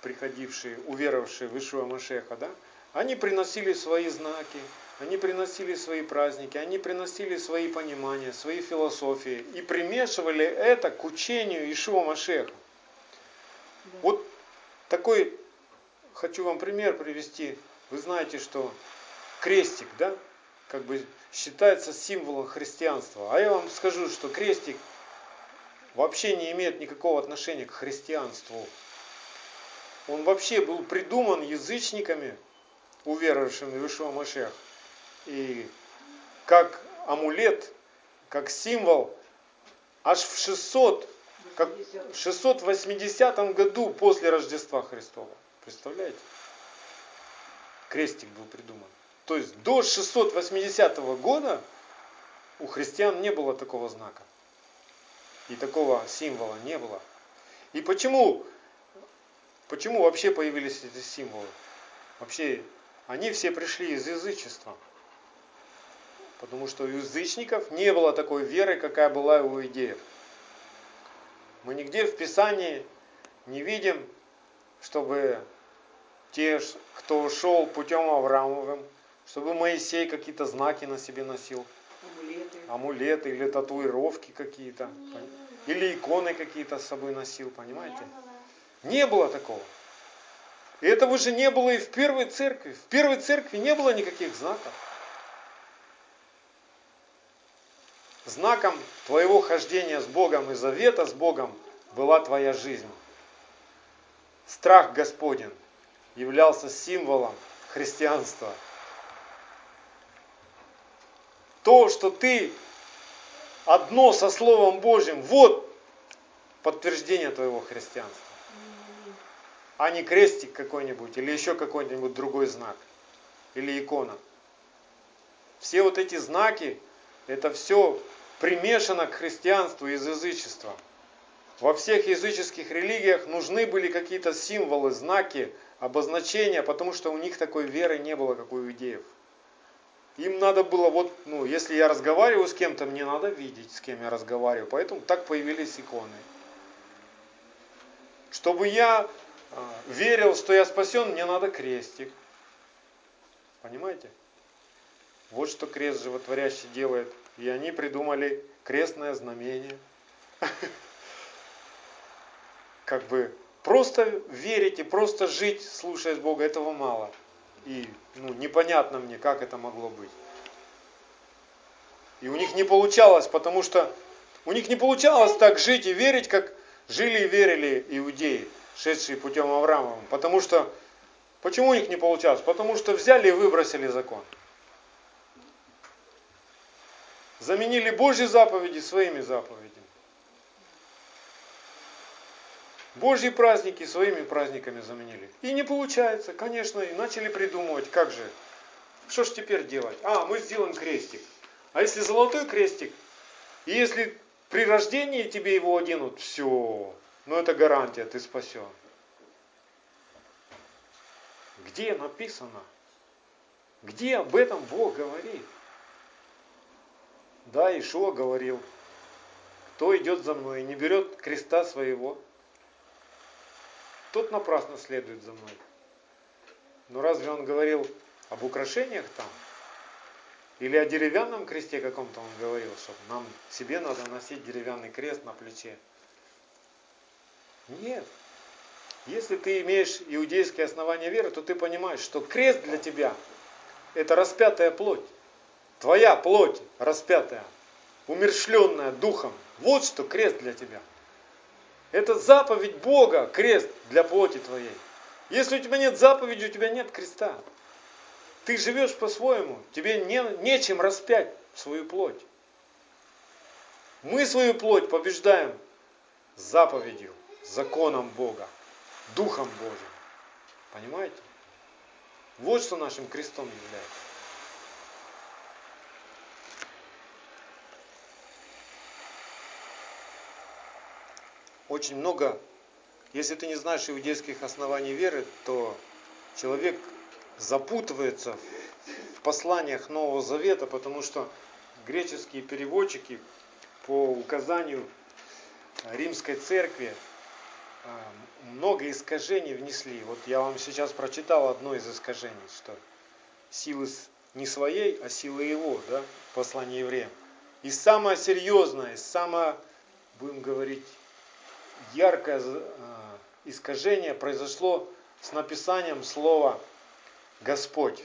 приходившие, уверовавшие в Ишуа Машеха, да, они приносили свои знаки, они приносили свои праздники, они приносили свои понимания, свои философии и примешивали это к учению Ишуа Машеха. Да. Вот такой, хочу вам пример привести. Вы знаете, что крестик, да, как бы считается символом христианства. А я вам скажу, что крестик вообще не имеет никакого отношения к христианству. Он вообще был придуман язычниками, уверовавшими в Ишуа Машех. И как амулет, как символ, аж в 600, как в 680 году после Рождества Христова. Представляете? Крестик был придуман. То есть до 680 года у христиан не было такого знака. И такого символа не было. И почему, почему вообще появились эти символы? Вообще, они все пришли из язычества. Потому что у язычников не было такой веры, какая была у иудеев. Мы нигде в Писании не видим, чтобы те, кто шел путем Авраамовым, чтобы Моисей какие-то знаки на себе носил. Амулеты. Амулеты или татуировки какие-то. Или иконы какие-то с собой носил, понимаете? Не было такого. И этого же не было и в первой церкви. В первой церкви не было никаких знаков. Знаком твоего хождения с Богом и завета с Богом была твоя жизнь. Страх Господень являлся символом христианства – то, что ты одно со Словом Божьим, вот подтверждение твоего христианства. А не крестик какой-нибудь или еще какой-нибудь другой знак. Или икона. Все вот эти знаки, это все примешано к христианству из язычества. Во всех языческих религиях нужны были какие-то символы, знаки, обозначения, потому что у них такой веры не было, как у иудеев. Им надо было, вот, ну, если я разговариваю с кем-то, мне надо видеть, с кем я разговариваю. Поэтому так появились иконы. Чтобы я э, верил, что я спасен, мне надо крестик. Понимаете? Вот что крест животворящий делает. И они придумали крестное знамение. Как бы просто верить и просто жить, слушаясь Бога, этого мало. И ну, непонятно мне, как это могло быть. И у них не получалось, потому что у них не получалось так жить и верить, как жили и верили иудеи, шедшие путем Авраамовым. Потому что, почему у них не получалось? Потому что взяли и выбросили закон. Заменили Божьи заповеди своими заповедями. Божьи праздники своими праздниками заменили. И не получается, конечно, и начали придумывать, как же, что ж теперь делать? А, мы сделаем крестик. А если золотой крестик, и если при рождении тебе его оденут, все, ну это гарантия, ты спасен. Где написано, Где об этом Бог говорит? Да, Ишуа говорил, кто идет за мной и не берет креста своего, тот напрасно следует за мной. Но разве он говорил об украшениях там? Или о деревянном кресте каком-то он говорил, что нам себе надо носить деревянный крест на плече? Нет. Если ты имеешь иудейские основания веры, то ты понимаешь, что крест для тебя – это распятая плоть. Твоя плоть распятая, умершленная духом. Вот что крест для тебя. Это заповедь Бога, крест для плоти твоей. Если у тебя нет заповеди, у тебя нет креста. Ты живешь по-своему, тебе не, нечем распять свою плоть. Мы свою плоть побеждаем заповедью, законом Бога, Духом Божьим. Понимаете? Вот что нашим крестом является. Очень много, если ты не знаешь иудейских оснований веры, то человек запутывается в посланиях Нового Завета, потому что греческие переводчики по указанию римской церкви а, много искажений внесли. Вот я вам сейчас прочитал одно из искажений, что силы не своей, а силы его, да, послание евреям. И самое серьезное, самое, будем говорить, яркое а, искажение произошло с написанием слова Господь.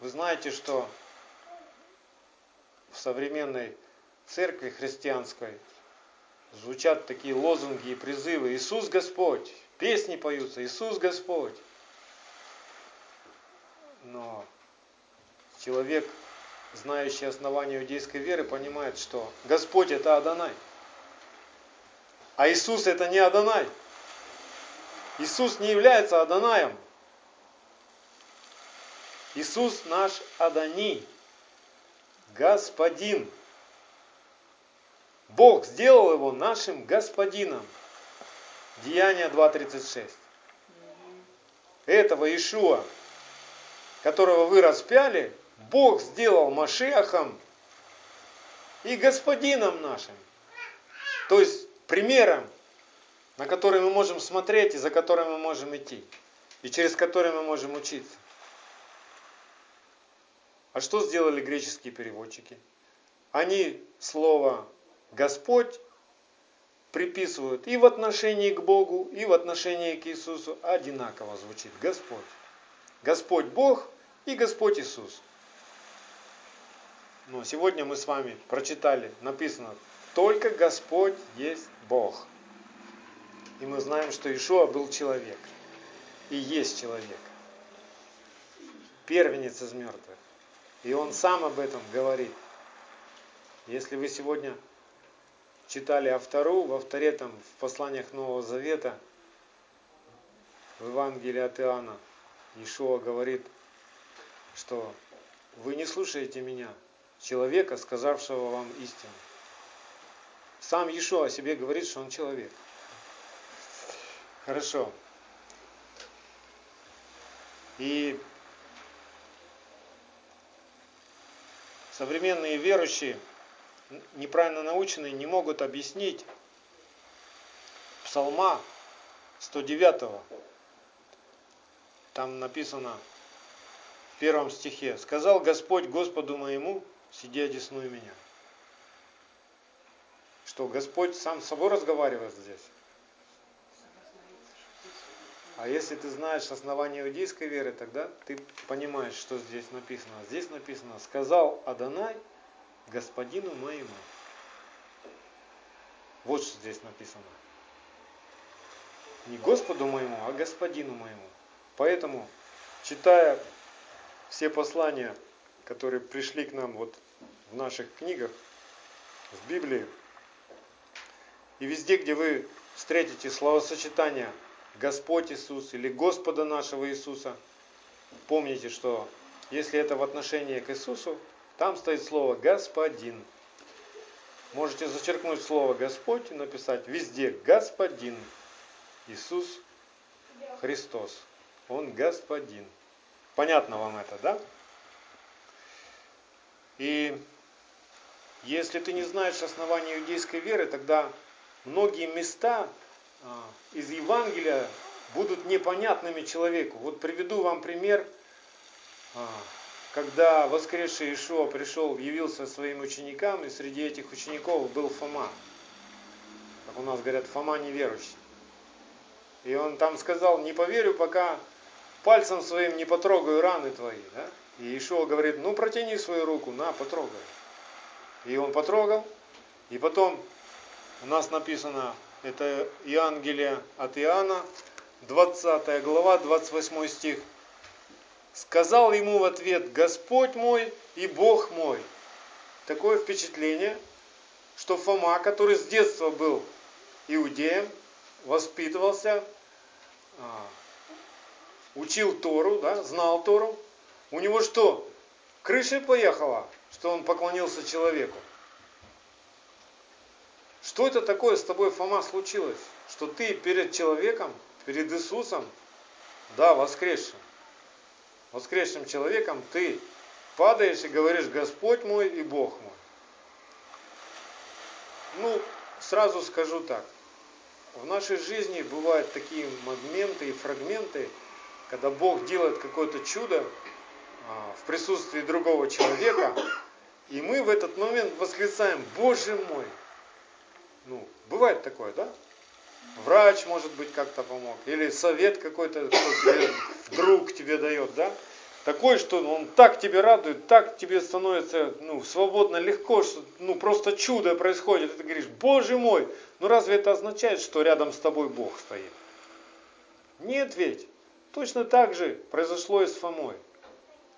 Вы знаете, что в современной церкви христианской звучат такие лозунги и призывы. Иисус Господь. Песни поются. Иисус Господь. Но человек, знающий основания иудейской веры, понимает, что Господь это Адонай. А Иисус это не Адонай. Иисус не является Адонаем. Иисус наш Адони, Господин. Бог сделал его нашим Господином. Деяние 2.36. Этого Ишуа, которого вы распяли, Бог сделал Машиахом и Господином нашим. То есть примером, на который мы можем смотреть и за которым мы можем идти. И через который мы можем учиться. А что сделали греческие переводчики? Они слово Господь приписывают и в отношении к Богу, и в отношении к Иисусу одинаково звучит Господь. Господь Бог и Господь Иисус. Но сегодня мы с вами прочитали, написано, только Господь есть Бог. И мы знаем, что Ишуа был человек. И есть человек. Первенец из мертвых. И он сам об этом говорит. Если вы сегодня читали Автору, во Авторе там в посланиях Нового Завета, в Евангелии от Иоанна, Ишуа говорит, что вы не слушаете меня, человека, сказавшего вам истину. Сам Ишуа о себе говорит, что он человек. Хорошо. И современные верующие, неправильно наученные, не могут объяснить Псалма 109. Там написано в первом стихе. «Сказал Господь Господу моему, сиди одесную меня». Что, Господь сам с собой разговаривает здесь? А если ты знаешь основание иудейской веры, тогда ты понимаешь, что здесь написано. Здесь написано, сказал Адонай господину моему. Вот что здесь написано. Не Господу моему, а господину моему. Поэтому, читая все послания, которые пришли к нам вот в наших книгах, в Библии, и везде, где вы встретите словосочетание Господь Иисус или Господа нашего Иисуса. Помните, что если это в отношении к Иисусу, там стоит слово Господин. Можете зачеркнуть слово Господь и написать везде Господин Иисус Христос. Он Господин. Понятно вам это, да? И если ты не знаешь основания иудейской веры, тогда многие места а, из Евангелия будут непонятными человеку. Вот приведу вам пример, а, когда воскресший Ишуа пришел, явился своим ученикам, и среди этих учеников был Фома. Как у нас говорят, Фома неверующий. И он там сказал, не поверю, пока пальцем своим не потрогаю раны твои. Да? И Ишуа говорит, ну протяни свою руку, на, потрогай. И он потрогал, и потом у нас написано, это Евангелие от Иоанна, 20 глава, 28 стих. Сказал ему в ответ, Господь мой и Бог мой. Такое впечатление, что Фома, который с детства был иудеем, воспитывался, а, учил Тору, да, знал Тору, у него что, крыша поехала, что он поклонился человеку? Что это такое с тобой, Фома, случилось? Что ты перед человеком, перед Иисусом, да, воскресшим, воскресшим человеком, ты падаешь и говоришь, Господь мой и Бог мой. Ну, сразу скажу так. В нашей жизни бывают такие моменты и фрагменты, когда Бог делает какое-то чудо а, в присутствии другого человека, и мы в этот момент восклицаем, Боже мой, ну, бывает такое, да? Врач, может быть, как-то помог. Или совет какой-то, тебе, друг тебе дает, да? Такой, что он так тебе радует, так тебе становится ну, свободно, легко, что ну, просто чудо происходит. И ты говоришь, Боже мой, ну разве это означает, что рядом с тобой Бог стоит? Нет ведь. Точно так же произошло и с Фомой.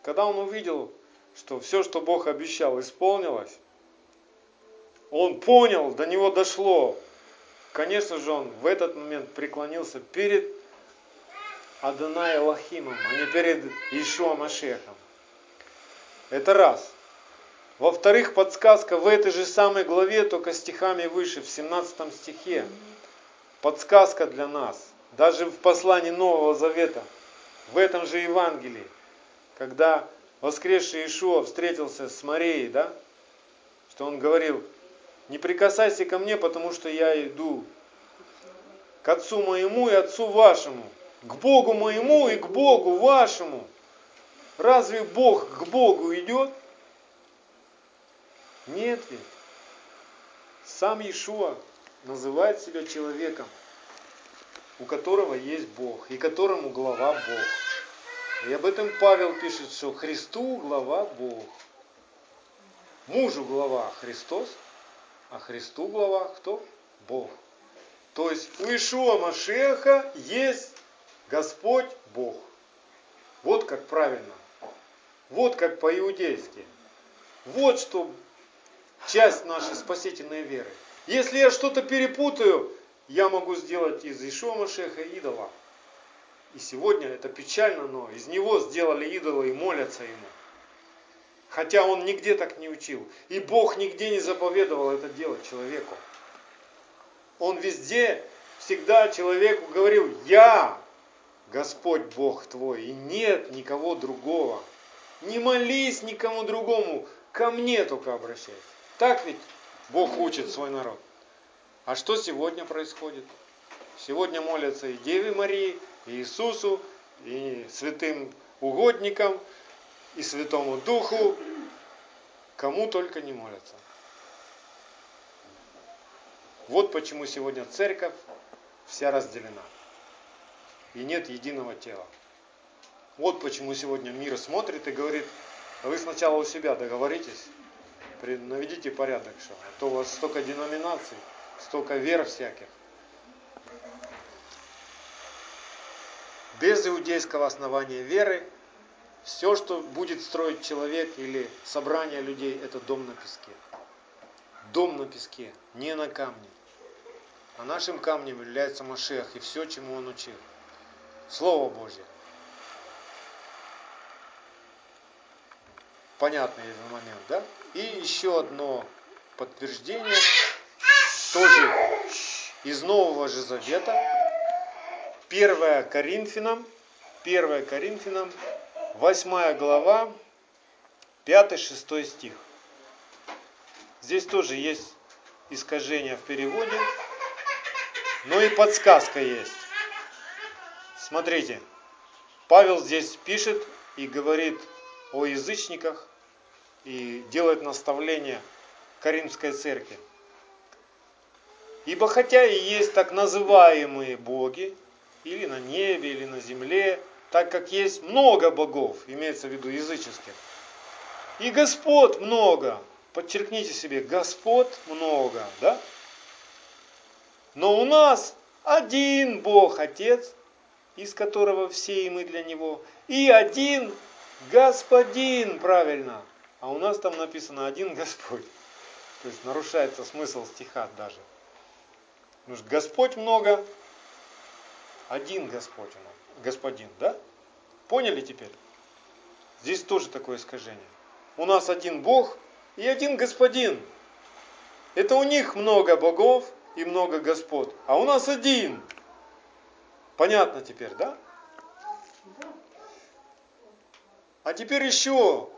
Когда он увидел, что все, что Бог обещал, исполнилось, он понял, до него дошло. Конечно же, он в этот момент преклонился перед Адонай Лахимом, а не перед Ишуа Машехом. Это раз. Во-вторых, подсказка в этой же самой главе, только стихами выше, в 17 стихе. Подсказка для нас. Даже в послании Нового Завета, в этом же Евангелии, когда воскресший Ишуа встретился с Марией, да, что он говорил, не прикасайся ко мне, потому что я иду к Отцу моему и Отцу вашему, к Богу моему и к Богу вашему. Разве Бог к Богу идет? Нет ведь. Сам Иешуа называет себя человеком, у которого есть Бог, и которому глава Бог. И об этом Павел пишет, что Христу глава Бог. Мужу глава Христос, а Христу глава кто? Бог. То есть у Ишуа Машеха есть Господь Бог. Вот как правильно. Вот как по-иудейски. Вот что часть нашей спасительной веры. Если я что-то перепутаю, я могу сделать из Ишуа Машеха идола. И сегодня это печально, но из него сделали идола и молятся ему. Хотя он нигде так не учил. И Бог нигде не заповедовал это делать человеку. Он везде, всегда человеку говорил, я Господь Бог твой, и нет никого другого. Не молись никому другому, ко мне только обращайся. Так ведь Бог учит свой народ. А что сегодня происходит? Сегодня молятся и Деве Марии, и Иисусу, и святым угодникам, и Святому Духу, кому только не молятся. Вот почему сегодня церковь вся разделена. И нет единого тела. Вот почему сегодня мир смотрит и говорит, а вы сначала у себя договоритесь, наведите порядок, что а то у вас столько деноминаций, столько вер всяких. Без иудейского основания веры все, что будет строить человек или собрание людей, это дом на песке. Дом на песке, не на камне. А нашим камнем является Машех и все, чему он учил. Слово Божье. Понятный момент, да? И еще одно подтверждение, тоже из Нового же Завета, 1 Коринфянам, 1 Коринфянам, 8 глава, 5-6 стих. Здесь тоже есть искажение в переводе, но и подсказка есть. Смотрите, Павел здесь пишет и говорит о язычниках и делает наставление Каримской церкви. Ибо хотя и есть так называемые боги, или на небе, или на земле, так как есть много богов, имеется в виду языческих, и Господ много, подчеркните себе, Господ много, да? Но у нас один Бог Отец, из которого все и мы для Него, и один Господин, правильно. А у нас там написано один Господь. То есть нарушается смысл стиха даже. Потому что Господь много, один Господь у нас, Господин, да? Поняли теперь? Здесь тоже такое искажение. У нас один Бог и один Господин. Это у них много богов и много господ, а у нас один. Понятно теперь, да? А теперь еще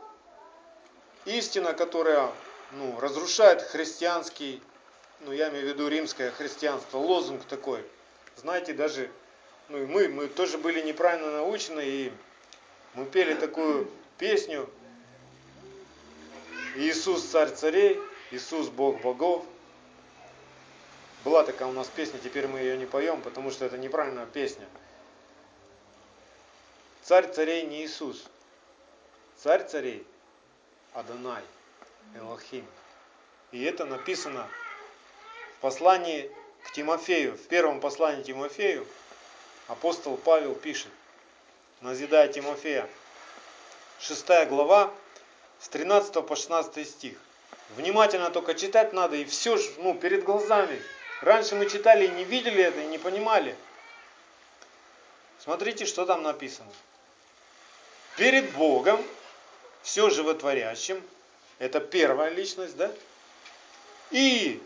истина, которая ну, разрушает христианский, ну я имею в виду римское христианство, лозунг такой. Знаете, даже ну и мы, мы тоже были неправильно научены, и мы пели такую песню Иисус царь царей, Иисус Бог богов. Была такая у нас песня, теперь мы ее не поем, потому что это неправильная песня. Царь царей не Иисус, Царь царей Адонай, Элохим. И это написано в послании к Тимофею, в первом послании Тимофею апостол Павел пишет, назидая Тимофея, 6 глава, с 13 по 16 стих. Внимательно только читать надо, и все ну, перед глазами. Раньше мы читали и не видели это, и не понимали. Смотрите, что там написано. Перед Богом все животворящим, это первая личность, да? И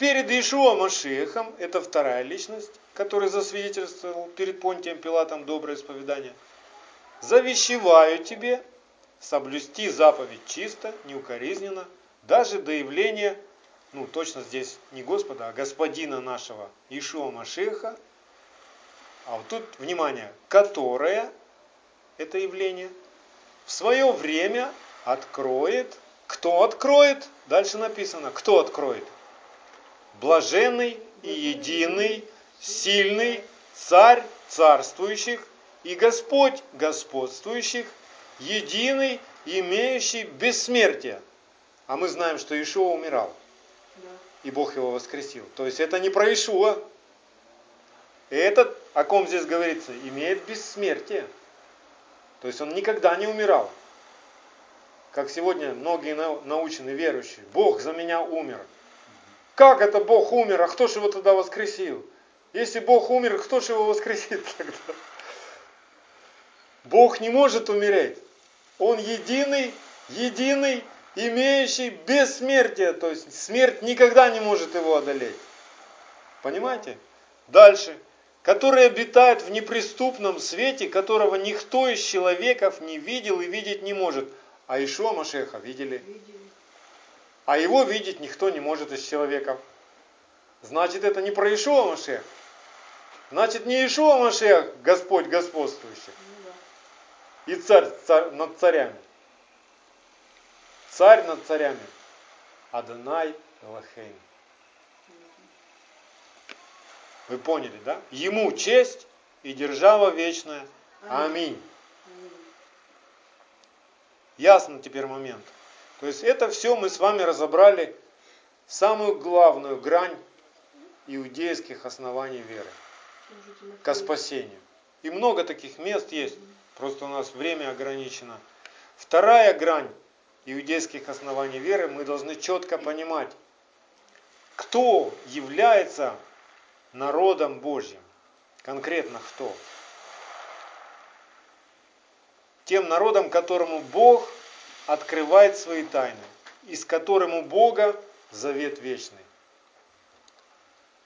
перед Ишуа Машехом, это вторая личность, который засвидетельствовал перед Понтием Пилатом доброе исповедание. Завещеваю тебе соблюсти заповедь чисто, неукоризненно, даже до явления, ну точно здесь не Господа, а Господина нашего Ишуа Машеха. А вот тут, внимание, которое это явление – в свое время откроет. Кто откроет? Дальше написано, кто откроет? Блаженный и единый, сильный, царь царствующих и Господь господствующих, единый, имеющий бессмертие. А мы знаем, что Ишуа умирал. И Бог его воскресил. То есть это не про Ишуа. Этот, о ком здесь говорится, имеет бессмертие. То есть он никогда не умирал. Как сегодня многие научные верующие. Бог за меня умер. Как это Бог умер? А кто же его тогда воскресил? Если Бог умер, кто же его воскресит тогда? Бог не может умереть. Он единый, единый, имеющий бессмертие. То есть смерть никогда не может его одолеть. Понимаете? Дальше который обитает в неприступном свете, которого никто из человеков не видел и видеть не может. А Ишуа Машеха видели? видели. А его видеть никто не может из человеков. Значит, это не про Ишуа Машех. Значит, не Ишуа Машех, Господь господствующий. И царь, царь над царями. Царь над царями. Адонай Элохейн. Вы поняли, да? Ему честь и держава вечная. Аминь. Ясно теперь момент. То есть это все мы с вами разобрали самую главную грань иудейских оснований веры ко спасению. И много таких мест есть, просто у нас время ограничено. Вторая грань иудейских оснований веры, мы должны четко понимать, кто является народом Божьим. Конкретно кто? Тем народом, которому Бог открывает свои тайны, и с которым у Бога завет вечный.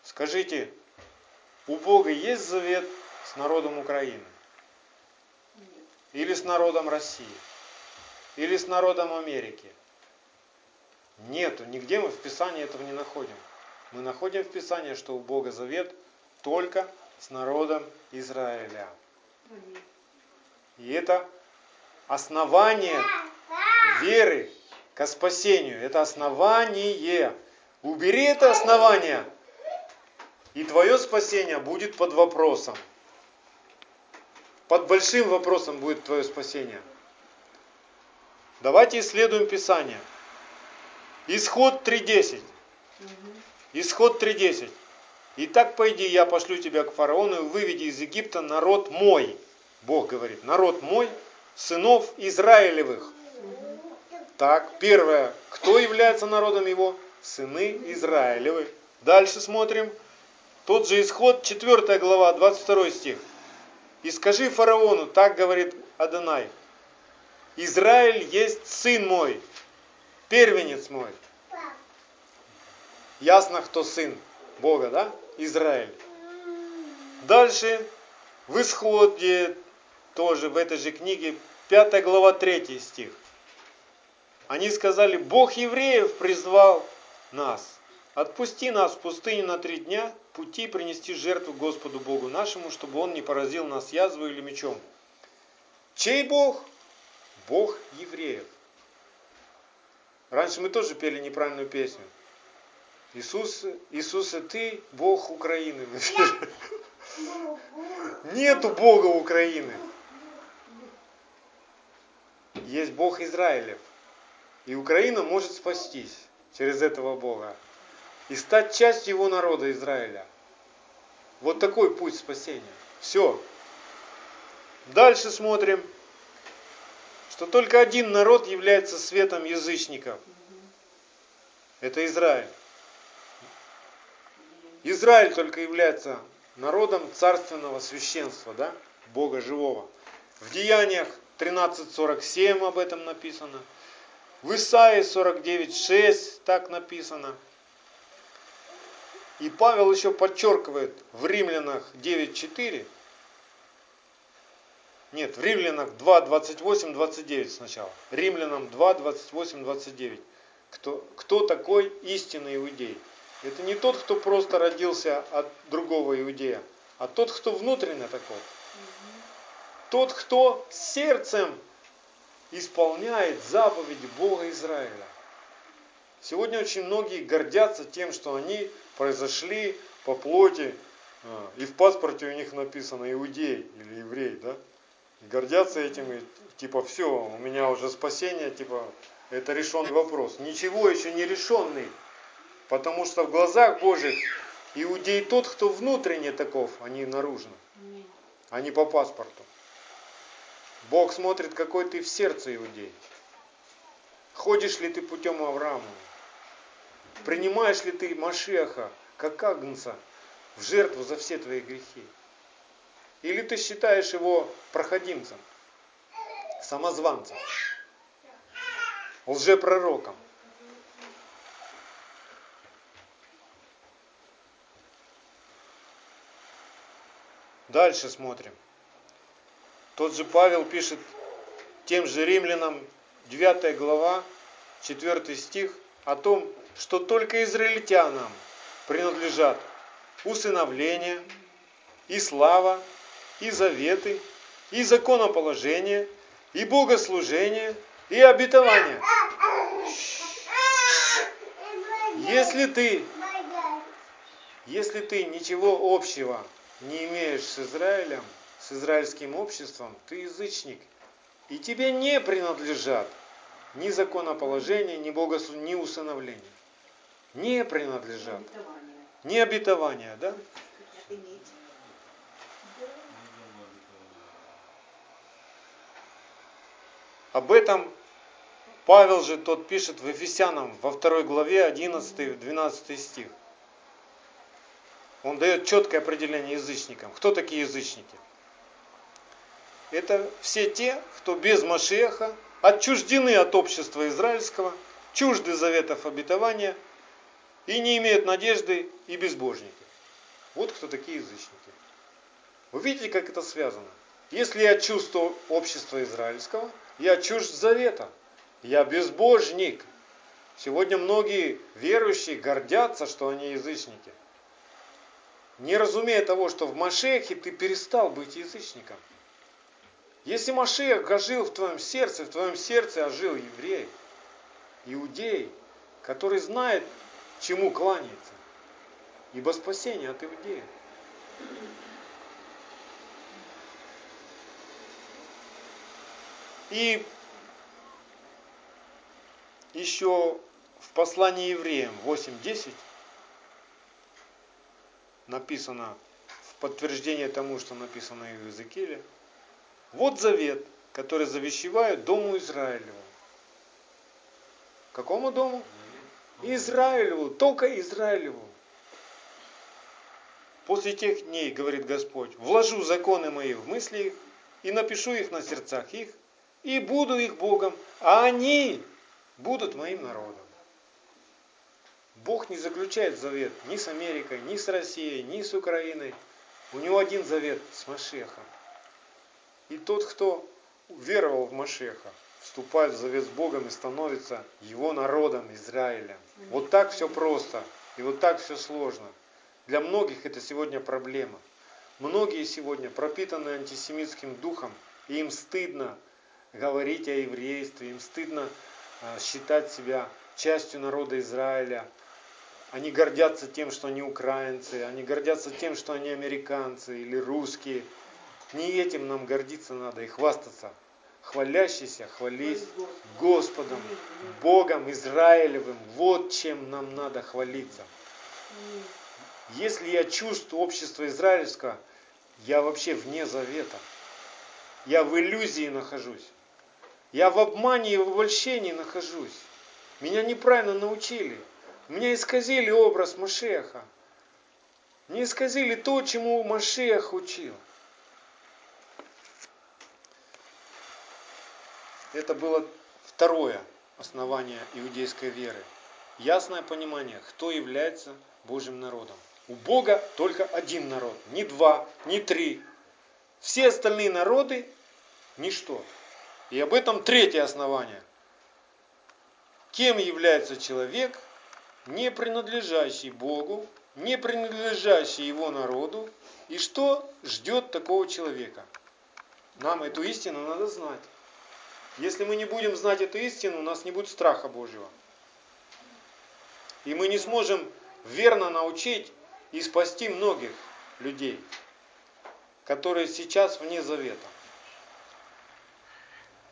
Скажите, у Бога есть завет с народом Украины? или с народом России, или с народом Америки. Нету, нигде мы в Писании этого не находим. Мы находим в Писании, что у Бога завет только с народом Израиля. И это основание веры к спасению. Это основание. Убери это основание, и твое спасение будет под вопросом. Под большим вопросом будет твое спасение. Давайте исследуем Писание. Исход 3.10. Исход 3.10. Итак, пойди, я пошлю тебя к фараону и выведи из Египта народ мой. Бог говорит, народ мой, сынов Израилевых. Так, первое, кто является народом его? Сыны Израилевы. Дальше смотрим. Тот же исход, 4 глава, 22 стих. И скажи фараону, так говорит Адонай, Израиль есть сын мой, первенец мой. Ясно, кто сын Бога, да? Израиль. Дальше, в исходе, тоже в этой же книге, 5 глава, 3 стих. Они сказали, Бог евреев призвал нас. Отпусти нас в пустыню на три дня, пути принести жертву Господу Богу нашему, чтобы Он не поразил нас язвой или мечом. Чей Бог? Бог евреев. Раньше мы тоже пели неправильную песню. Иисус, Иисус, и ты Бог Украины. Нету Бога Украины. Есть Бог Израилев. И Украина может спастись через этого Бога и стать частью его народа Израиля. Вот такой путь спасения. Все. Дальше смотрим, что только один народ является светом язычников. Это Израиль. Израиль только является народом царственного священства, да, Бога живого. В Деяниях 13.47 об этом написано. В Исаии 49.6 так написано. И Павел еще подчеркивает в Римлянах 9.4, нет, в Римлянах 2, 28, 29 сначала. Римлянам 2, 28, 29. Кто, кто такой истинный иудей? Это не тот, кто просто родился от другого иудея, а тот, кто внутренне такой. Тот, кто сердцем исполняет заповеди Бога Израиля. Сегодня очень многие гордятся тем, что они произошли по плоти, а, и в паспорте у них написано иудей или еврей, да? И гордятся этим, и типа все, у меня уже спасение, типа это решенный вопрос. Ничего еще не решенный, потому что в глазах Божьих иудей тот, кто внутренне таков, а не наружно, а не по паспорту. Бог смотрит, какой ты в сердце иудей. Ходишь ли ты путем Авраама? Принимаешь ли ты Машеха, как Агнца, в жертву за все твои грехи? Или ты считаешь его проходимцем, самозванцем, лжепророком? Дальше смотрим. Тот же Павел пишет тем же римлянам, 9 глава, 4 стих, о том, что только израильтянам принадлежат усыновление и слава, и заветы, и законоположение, и богослужение, и обетование. Если ты, если ты ничего общего не имеешь с Израилем, с израильским обществом, ты язычник, и тебе не принадлежат ни законоположение, ни богослужение, ни усыновление не принадлежат. Не обетования, да? Об этом Павел же тот пишет в Ефесянам во второй главе 11-12 стих. Он дает четкое определение язычникам. Кто такие язычники? Это все те, кто без Машеха отчуждены от общества израильского, чужды заветов обетования – и не имеют надежды и безбожники. Вот кто такие язычники. Вы видите, как это связано? Если я чувствую общество израильского, я чужд завета. Я безбожник. Сегодня многие верующие гордятся, что они язычники. Не разумея того, что в Машехе ты перестал быть язычником. Если Машех ожил в твоем сердце, в твоем сердце ожил еврей, иудей, который знает, чему кланяется. Ибо спасение от иудеев. И еще в послании евреям 8.10 написано в подтверждение тому, что написано в Иезекииле, вот завет, который завещеваю Дому Израилеву. Какому дому? Израилеву, только Израилеву. После тех дней, говорит Господь, вложу законы мои в мысли их и напишу их на сердцах их, и буду их Богом, а они будут моим народом. Бог не заключает завет ни с Америкой, ни с Россией, ни с Украиной. У него один завет с Машехом. И тот, кто веровал в Машеха, вступает в завет с Богом и становится его народом, Израилем. Вот так все просто. И вот так все сложно. Для многих это сегодня проблема. Многие сегодня пропитаны антисемитским духом, и им стыдно говорить о еврействе, им стыдно а, считать себя частью народа Израиля. Они гордятся тем, что они украинцы, они гордятся тем, что они американцы или русские. Не этим нам гордиться надо и хвастаться. Хвалящийся, хвались Господом, Богом Израилевым. Вот чем нам надо хвалиться. Если я чувствую общество израильского, я вообще вне завета. Я в иллюзии нахожусь. Я в обмане и в обольщении нахожусь. Меня неправильно научили. Меня исказили образ Машеха. Мне исказили то, чему Машех учил. Это было второе основание иудейской веры. Ясное понимание, кто является Божьим народом. У Бога только один народ, не два, не три. Все остальные народы – ничто. И об этом третье основание. Кем является человек, не принадлежащий Богу, не принадлежащий его народу, и что ждет такого человека? Нам эту истину надо знать. Если мы не будем знать эту истину, у нас не будет страха Божьего. И мы не сможем верно научить и спасти многих людей, которые сейчас вне завета.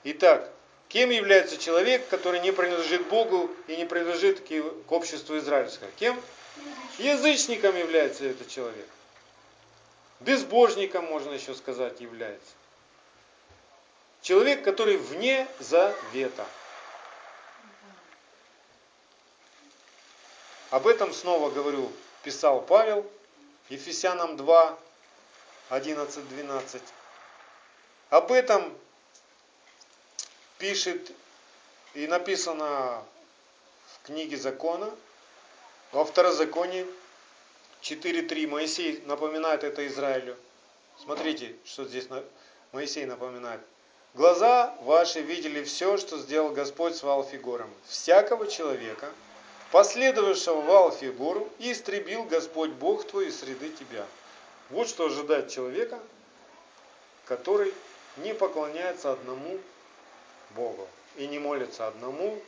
Итак, кем является человек, который не принадлежит Богу и не принадлежит к обществу израильскому? Кем? Язычником является этот человек. Безбожником, можно еще сказать, является. Человек, который вне завета. Об этом снова говорю, писал Павел, Ефесянам 2, 11, 12. Об этом пишет и написано в книге закона, во второзаконии 4.3 Моисей напоминает это Израилю. Смотрите, что здесь Моисей напоминает. Глаза ваши видели все, что сделал Господь с Валфигором. Всякого человека, последовавшего Валфигору, истребил Господь Бог твой из среды тебя. Вот что ожидает человека, который не поклоняется одному Богу. И не молится одному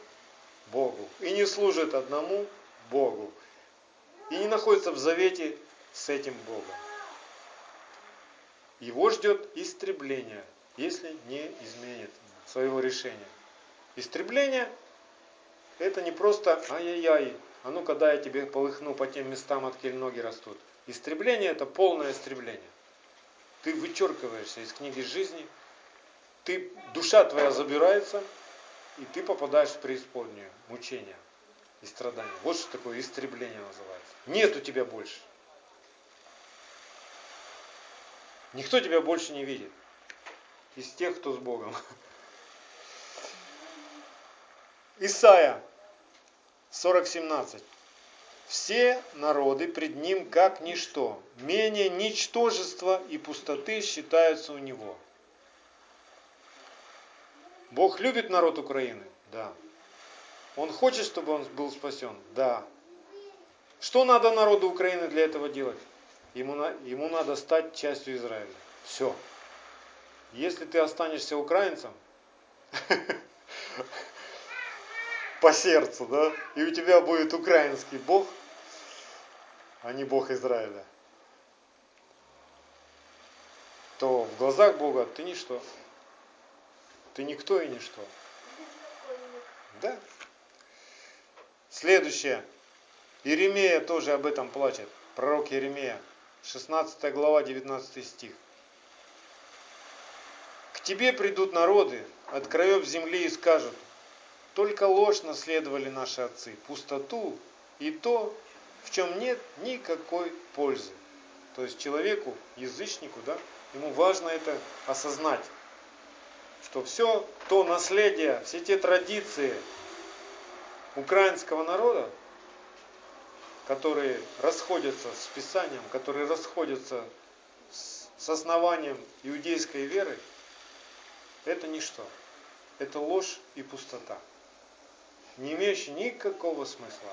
Богу. И не служит одному Богу. И не находится в завете с этим Богом. Его ждет истребление, если не изменит своего решения. Истребление – это не просто ай-яй-яй, а ну когда я тебе полыхну по тем местам, откель ноги растут. Истребление – это полное истребление. Ты вычеркиваешься из книги жизни – ты, душа твоя забирается, и ты попадаешь в преисподнюю, мучения и страдания. Вот что такое истребление называется. Нет у тебя больше. Никто тебя больше не видит. Из тех, кто с Богом. Исайя 40.17. Все народы пред ним как ничто, менее ничтожества и пустоты считаются у него. Бог любит народ Украины? Да. Он хочет, чтобы он был спасен? Да. Что надо народу Украины для этого делать? Ему, ему надо стать частью Израиля. Все. Если ты останешься украинцем, по сердцу, да, и у тебя будет украинский Бог, а не Бог Израиля, то в глазах Бога ты ничто. Ты никто и ничто. Да? Следующее. Иеремия тоже об этом плачет. Пророк Иеремия, 16 глава, 19 стих. Тебе придут народы от краев земли и скажут, только ложь наследовали наши отцы, пустоту и то, в чем нет никакой пользы. То есть человеку, язычнику, да, ему важно это осознать, что все то наследие, все те традиции украинского народа, которые расходятся с Писанием, которые расходятся с основанием иудейской веры, это ничто. Это ложь и пустота, не имеющая никакого смысла.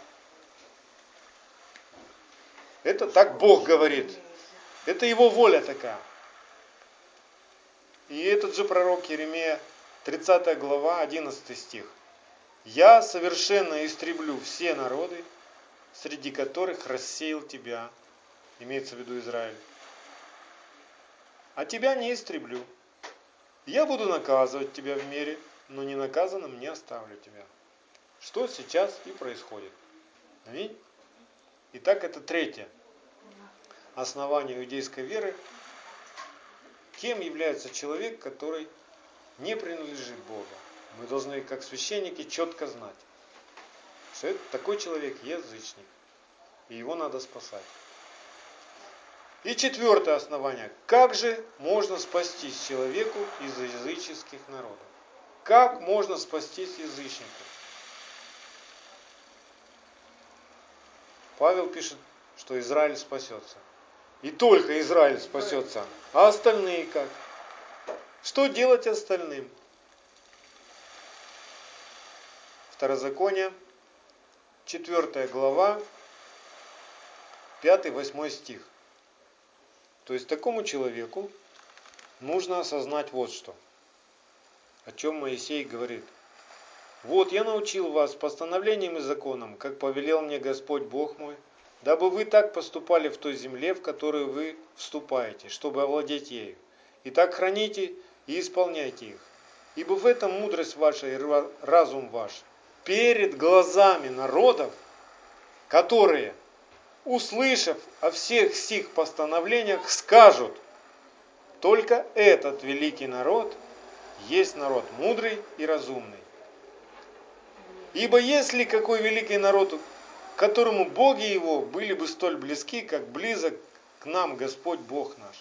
Это так Бог говорит. Это его воля такая. И этот же пророк Еремея, 30 глава, 11 стих. «Я совершенно истреблю все народы, среди которых рассеял тебя, имеется в виду Израиль. А тебя не истреблю. Я буду наказывать тебя в мире, но не наказанным не оставлю тебя. Что сейчас и происходит. Аминь. Итак, это третье основание иудейской веры. Кем является человек, который не принадлежит Богу? Мы должны, как священники, четко знать что это, такой человек язычник. И его надо спасать. И четвертое основание. Как же можно спастись человеку из языческих народов? Как можно спастись язычнику? Павел пишет, что Израиль спасется. И только Израиль спасется. А остальные как? Что делать остальным? Второзаконие 4 глава, 5-8 стих. То есть такому человеку нужно осознать вот что. О чем Моисей говорит. Вот я научил вас постановлениям и законам, как повелел мне Господь Бог мой, дабы вы так поступали в той земле, в которую вы вступаете, чтобы овладеть ею. И так храните и исполняйте их. Ибо в этом мудрость ваша и разум ваш – перед глазами народов, которые, услышав о всех сих постановлениях, скажут, только этот великий народ есть народ мудрый и разумный. Ибо если какой великий народ, которому боги его были бы столь близки, как близок к нам Господь Бог наш,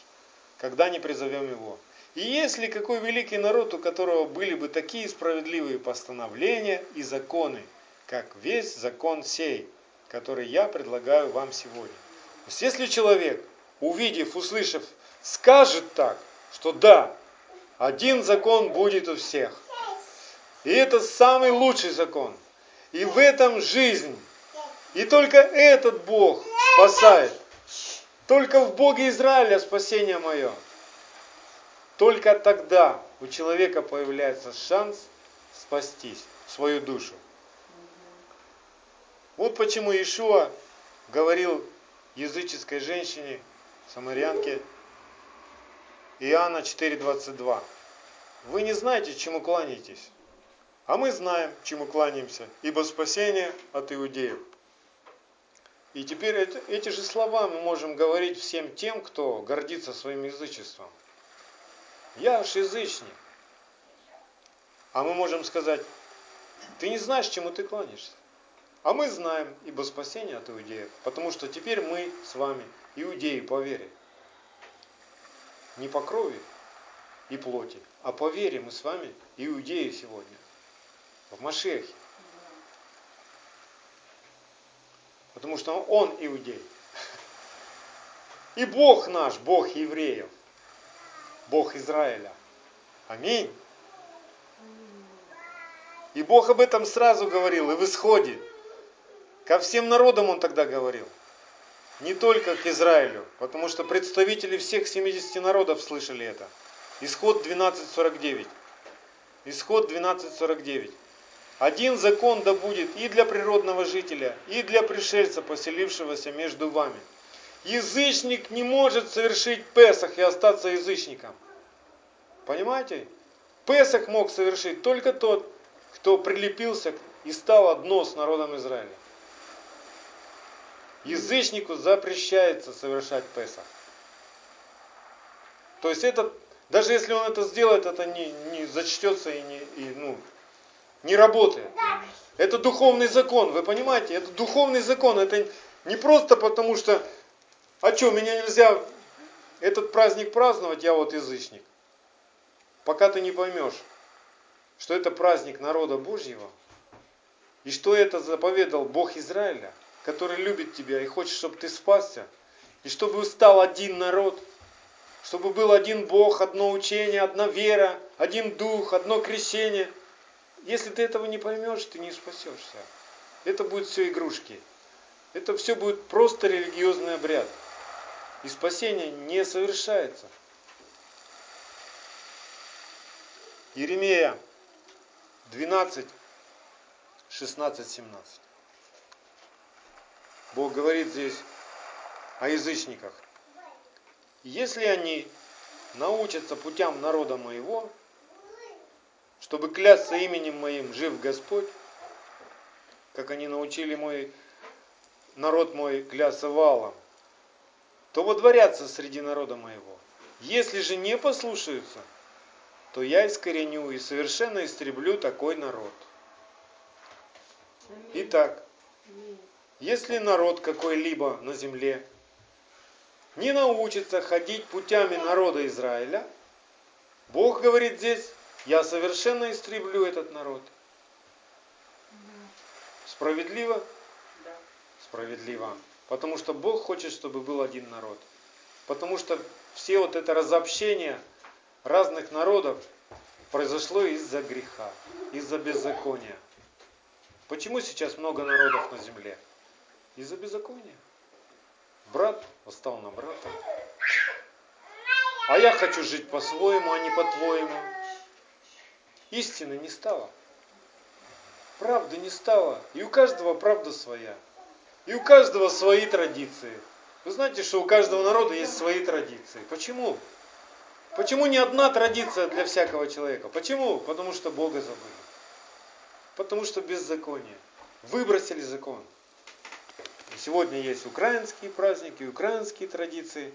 когда не призовем его – и если какой великий народ, у которого были бы такие справедливые постановления и законы, как весь закон сей, который я предлагаю вам сегодня. То есть если человек, увидев, услышав, скажет так, что да, один закон будет у всех. И это самый лучший закон. И в этом жизнь. И только этот Бог спасает. Только в Боге Израиля спасение мое. Только тогда у человека появляется шанс спастись, свою душу. Вот почему Иешуа говорил языческой женщине, самарянке, Иоанна 4,22. Вы не знаете, чему кланяетесь, а мы знаем, чему кланяемся, ибо спасение от иудеев. И теперь эти же слова мы можем говорить всем тем, кто гордится своим язычеством. Я ж язычник. А мы можем сказать, ты не знаешь, чему ты кланяешься. А мы знаем, ибо спасение от иудеев. Потому что теперь мы с вами иудеи по вере. Не по крови и плоти, а по вере мы с вами иудеи сегодня. В Машехе. Потому что он иудей. И Бог наш, Бог евреев. Бог Израиля. Аминь. И Бог об этом сразу говорил, и в исходе. Ко всем народам Он тогда говорил. Не только к Израилю, потому что представители всех 70 народов слышали это. Исход 12.49. Исход 12.49. Один закон да будет и для природного жителя, и для пришельца, поселившегося между вами. Язычник не может совершить Песах и остаться язычником. Понимаете? Песах мог совершить только тот, кто прилепился и стал одно с народом Израиля. Язычнику запрещается совершать Песах. То есть это, даже если он это сделает, это не, не зачтется и, не, и ну, не работает. Это духовный закон, вы понимаете? Это духовный закон. Это не просто потому, что, а что, меня нельзя этот праздник праздновать, я вот язычник. Пока ты не поймешь, что это праздник народа Божьего, и что это заповедал Бог Израиля, который любит тебя и хочет, чтобы ты спасся, и чтобы стал один народ, чтобы был один Бог, одно учение, одна вера, один дух, одно крещение – если ты этого не поймешь, ты не спасешься. Это будут все игрушки. Это все будет просто религиозный обряд. И спасение не совершается. Еремея 12, 16, 17. Бог говорит здесь о язычниках. Если они научатся путям народа моего, чтобы клясться именем моим, жив Господь, как они научили мой народ мой клясться валом, то водворятся среди народа моего. Если же не послушаются, то я искореню и совершенно истреблю такой народ. Итак, если народ какой-либо на земле не научится ходить путями народа Израиля, Бог говорит здесь, я совершенно истреблю этот народ. Справедливо? Да. Справедливо. Потому что Бог хочет, чтобы был один народ. Потому что все вот это разобщение разных народов произошло из-за греха, из-за беззакония. Почему сейчас много народов на земле? Из-за беззакония. Брат восстал на брата. А я хочу жить по-своему, а не по-твоему. Истины не стало. Правды не стало. И у каждого правда своя. И у каждого свои традиции. Вы знаете, что у каждого народа есть свои традиции. Почему? Почему не одна традиция для всякого человека? Почему? Потому что Бога забыли. Потому что беззаконие. Выбросили закон. Сегодня есть украинские праздники, украинские традиции.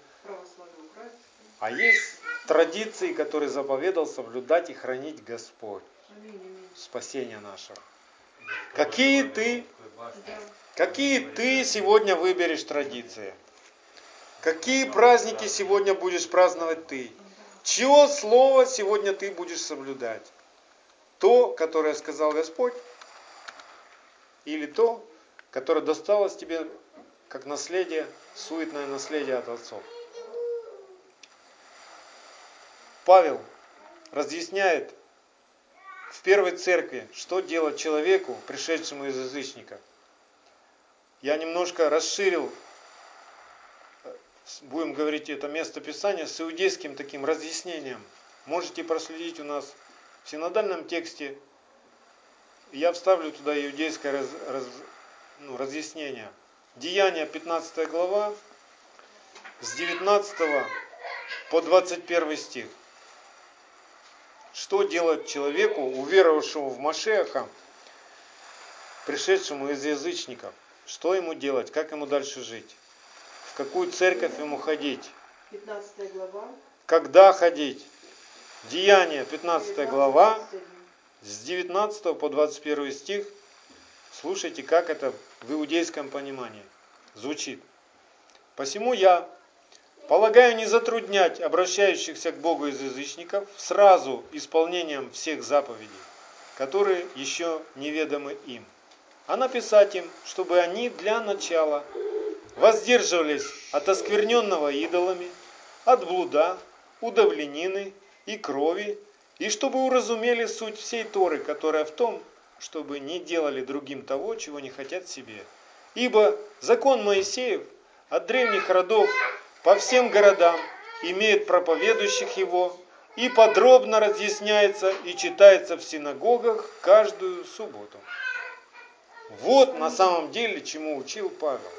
А есть традиции, которые заповедал соблюдать и хранить Господь. Спасение нашего. Какие ты, какие ты сегодня выберешь традиции? Какие праздники сегодня будешь праздновать ты? Чье слово сегодня ты будешь соблюдать? То, которое сказал Господь? Или то, которое досталось тебе как наследие, суетное наследие от отцов? Павел разъясняет в первой церкви, что делать человеку, пришедшему из язычника. Я немножко расширил, будем говорить это место Писания, с иудейским таким разъяснением. Можете проследить у нас в синодальном тексте. Я вставлю туда иудейское раз, раз, ну, разъяснение. Деяния 15 глава с 19 по 21 стих. Что делать человеку, уверовавшему в Машеха, пришедшему из язычников? Что ему делать? Как ему дальше жить? В какую церковь ему ходить? 15 глава. Когда ходить? Деяние, 15 глава, с 19 по 21 стих. Слушайте, как это в иудейском понимании звучит. Посему я, Полагаю не затруднять обращающихся к Богу из язычников сразу исполнением всех заповедей, которые еще неведомы им, а написать им, чтобы они для начала воздерживались от оскверненного идолами, от блуда, удавленины и крови, и чтобы уразумели суть всей Торы, которая в том, чтобы не делали другим того, чего не хотят себе. Ибо закон Моисеев от древних родов по всем городам имеет проповедующих его и подробно разъясняется и читается в синагогах каждую субботу. Вот на самом деле чему учил Павел.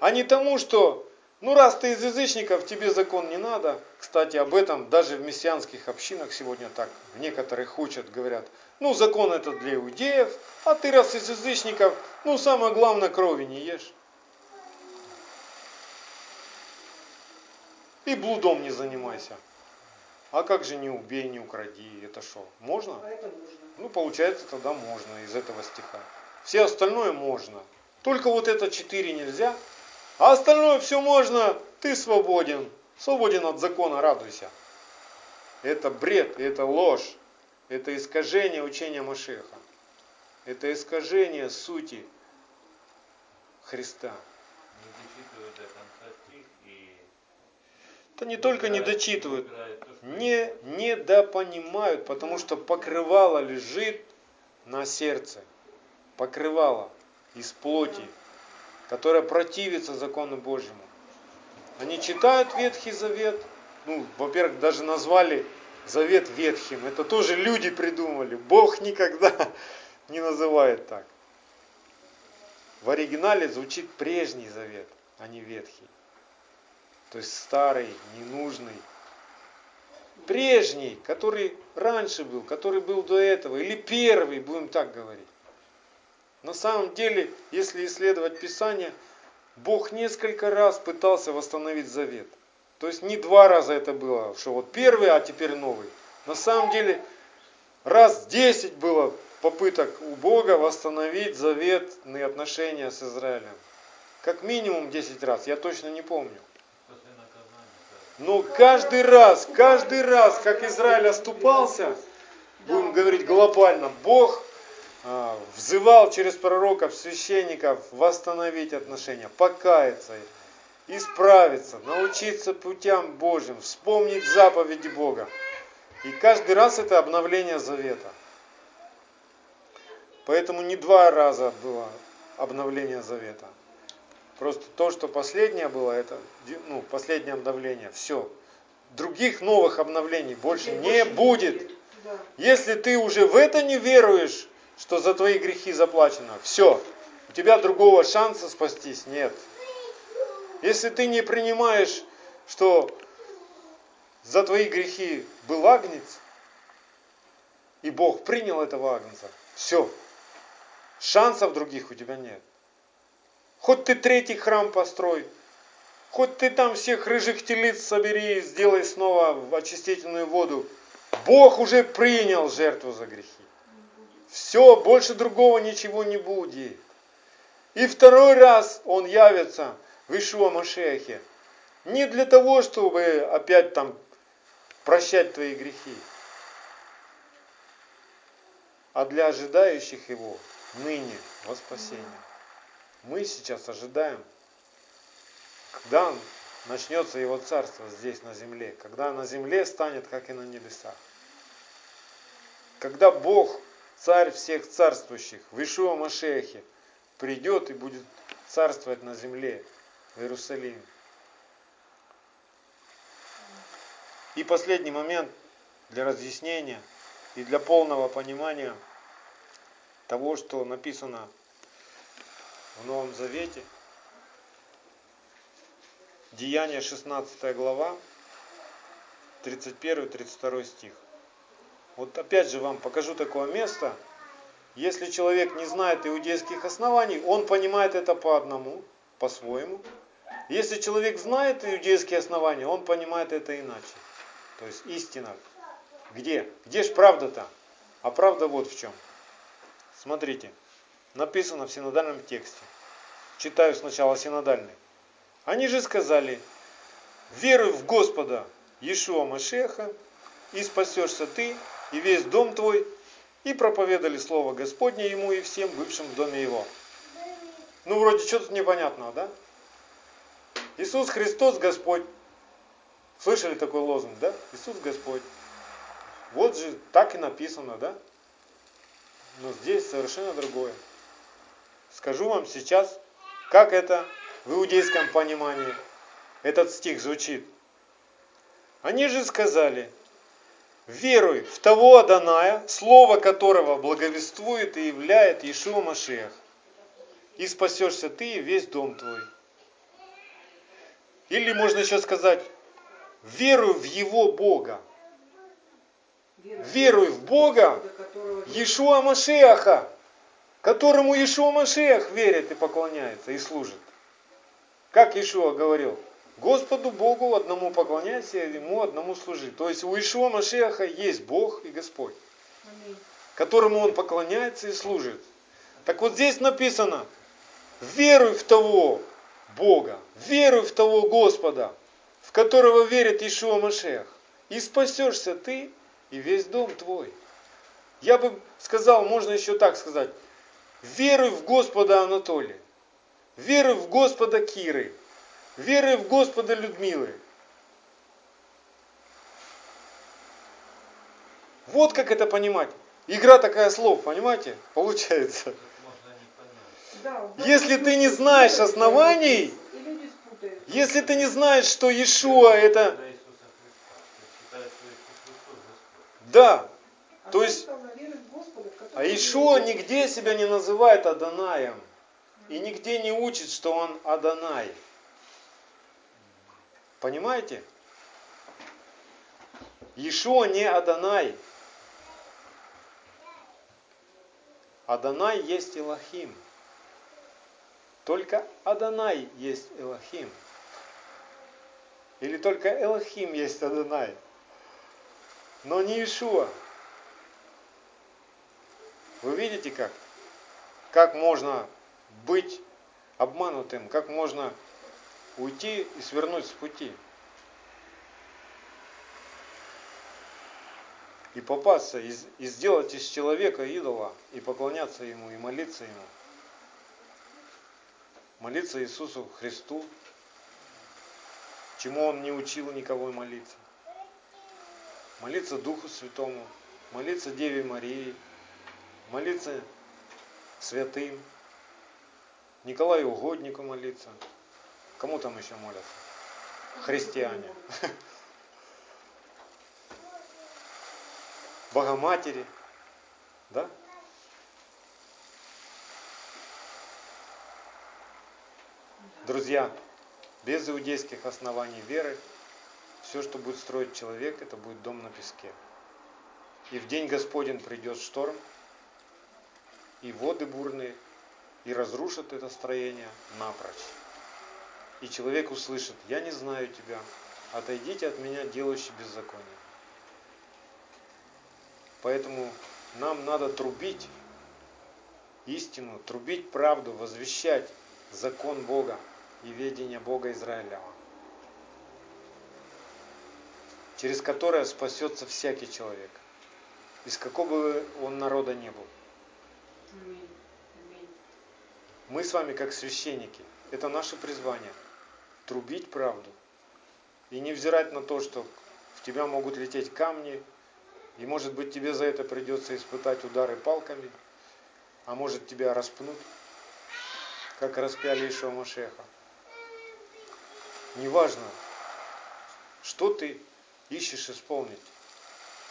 А не тому, что ну раз ты из язычников, тебе закон не надо. Кстати, об этом даже в мессианских общинах сегодня так в некоторых учат, говорят, ну закон это для иудеев, а ты раз из язычников, ну самое главное крови не ешь. И блудом не занимайся. А как же не убей, не укради? Это что, можно? А это можно. Ну, получается, тогда можно из этого стиха. Все остальное можно. Только вот это четыре нельзя. А остальное все можно. Ты свободен. Свободен от закона, радуйся. Это бред, это ложь. Это искажение учения Машеха. Это искажение сути Христа. Не дочитывают до конца стих и Это не только не дочитывают, не недопонимают, потому что покрывало лежит на сердце. Покрывало из плоти, которое противится закону Божьему. Они читают Ветхий Завет, ну, во-первых, даже назвали Завет Ветхим. Это тоже люди придумали. Бог никогда не называет так. В оригинале звучит прежний Завет, а не Ветхий. То есть старый, ненужный, прежний, который раньше был, который был до этого, или первый, будем так говорить. На самом деле, если исследовать Писание, Бог несколько раз пытался восстановить завет. То есть не два раза это было, что вот первый, а теперь новый. На самом деле, раз десять было попыток у Бога восстановить заветные отношения с Израилем. Как минимум 10 раз, я точно не помню. Но каждый раз, каждый раз, как Израиль оступался, будем говорить глобально, Бог взывал через пророков, священников восстановить отношения, покаяться, исправиться, научиться путям Божьим, вспомнить заповеди Бога. И каждый раз это обновление завета. Поэтому не два раза было обновление завета. Просто то, что последнее было, это ну, последнее обновление. Все. Других новых обновлений больше не будет. Если ты уже в это не веруешь, что за твои грехи заплачено, все, у тебя другого шанса спастись нет. Если ты не принимаешь, что за твои грехи был агнец, и Бог принял этого агнца, все, шансов других у тебя нет. Хоть ты третий храм построй, хоть ты там всех рыжих телиц собери и сделай снова очистительную воду, Бог уже принял жертву за грехи. Все, больше другого ничего не будет. И второй раз Он явится в Ишуа Машехе. Не для того, чтобы опять там прощать твои грехи, а для ожидающих Его ныне во спасение. Мы сейчас ожидаем, когда начнется Его Царство здесь на земле, когда на земле станет, как и на небесах. Когда Бог, Царь всех царствующих, в Ишуа Машехе, придет и будет царствовать на земле, в Иерусалиме. И последний момент для разъяснения и для полного понимания того, что написано в Новом Завете. Деяние 16 глава, 31-32 стих. Вот опять же вам покажу такое место. Если человек не знает иудейских оснований, он понимает это по одному, по-своему. Если человек знает иудейские основания, он понимает это иначе. То есть истина. Где? Где же правда-то? А правда вот в чем. Смотрите, написано в синодальном тексте. Читаю сначала синодальный. Они же сказали, веруй в Господа Иешуа Машеха, и спасешься ты, и весь дом твой, и проповедали слово Господне ему и всем бывшим в доме его. Ну, вроде что-то непонятного, да? Иисус Христос Господь. Слышали такой лозунг, да? Иисус Господь. Вот же так и написано, да? Но здесь совершенно другое. Скажу вам сейчас, как это в иудейском понимании этот стих звучит. Они же сказали, веруй в того Аданая, слово которого благовествует и являет Иешуа Машех, и спасешься ты и весь дом твой. Или можно еще сказать, веруй в его Бога. Веруй в Бога, Иешуа Машеха, которому Иешуа Машех верит и поклоняется и служит. Как Иешуа говорил, Господу Богу одному поклоняйся, Ему одному служить. То есть у Ишуа Машеха есть Бог и Господь, которому Он поклоняется и служит. Так вот здесь написано, веруй в того Бога, веруй в того Господа, в которого верит Ишуа Машех, и спасешься ты и весь дом твой. Я бы сказал, можно еще так сказать, веруй в Господа Анатолия, веруй в Господа Киры, веры в Господа Людмилы. Вот как это понимать. Игра такая слов, понимаете? Получается. Если ты не знаешь оснований, если ты не знаешь, что Иешуа это... Да. То есть, а Иешуа нигде себя не называет Аданаем. И нигде не учит, что он Адонай. Понимаете? Ишуа не Адонай. Адонай есть Илахим. Только Адонай есть Элохим. Или только Элохим есть Адонай. Но не Ишуа. Вы видите как? Как можно быть обманутым, как можно уйти и свернуть с пути. И попасться, и, сделать из человека идола, и поклоняться ему, и молиться ему. Молиться Иисусу Христу, чему Он не учил никого молиться. Молиться Духу Святому, молиться Деве Марии, молиться святым, Николаю Угоднику молиться – Кому там еще молятся? Христиане. Богоматери. Да? Друзья, без иудейских оснований веры, все, что будет строить человек, это будет дом на песке. И в день Господень придет шторм, и воды бурные, и разрушат это строение напрочь. И человек услышит, я не знаю тебя, отойдите от меня, делающий беззаконие. Поэтому нам надо трубить истину, трубить правду, возвещать закон Бога и ведение Бога Израилева, через которое спасется всякий человек, из какого бы он народа не был. Мы с вами, как священники, это наше призвание – трубить правду. И не взирать на то, что в тебя могут лететь камни, и может быть тебе за это придется испытать удары палками, а может тебя распнут, как распяли Ишуа Машеха. Неважно, что ты ищешь исполнить,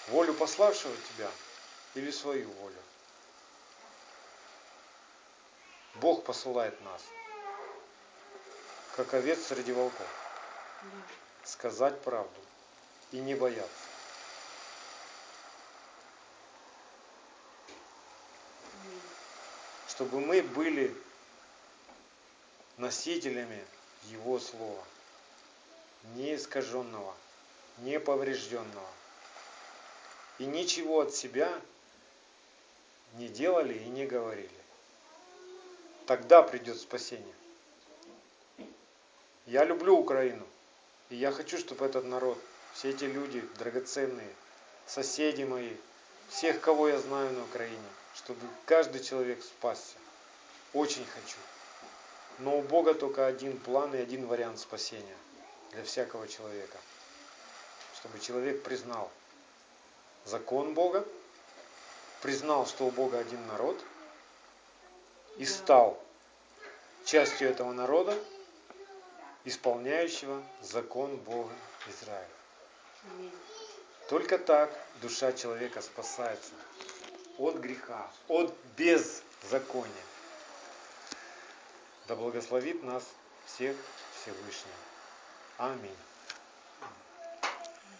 волю пославшего тебя или свою волю. Бог посылает нас – как овец среди волков. Сказать правду и не бояться. Чтобы мы были носителями Его Слова, не искаженного, не поврежденного. И ничего от себя не делали и не говорили. Тогда придет спасение. Я люблю Украину. И я хочу, чтобы этот народ, все эти люди драгоценные, соседи мои, всех, кого я знаю на Украине, чтобы каждый человек спасся. Очень хочу. Но у Бога только один план и один вариант спасения для всякого человека. Чтобы человек признал закон Бога признал, что у Бога один народ, и стал частью этого народа, исполняющего закон Бога Израиля. Аминь. Только так душа человека спасается от греха, от беззакония. Да благословит нас всех Всевышний. Аминь.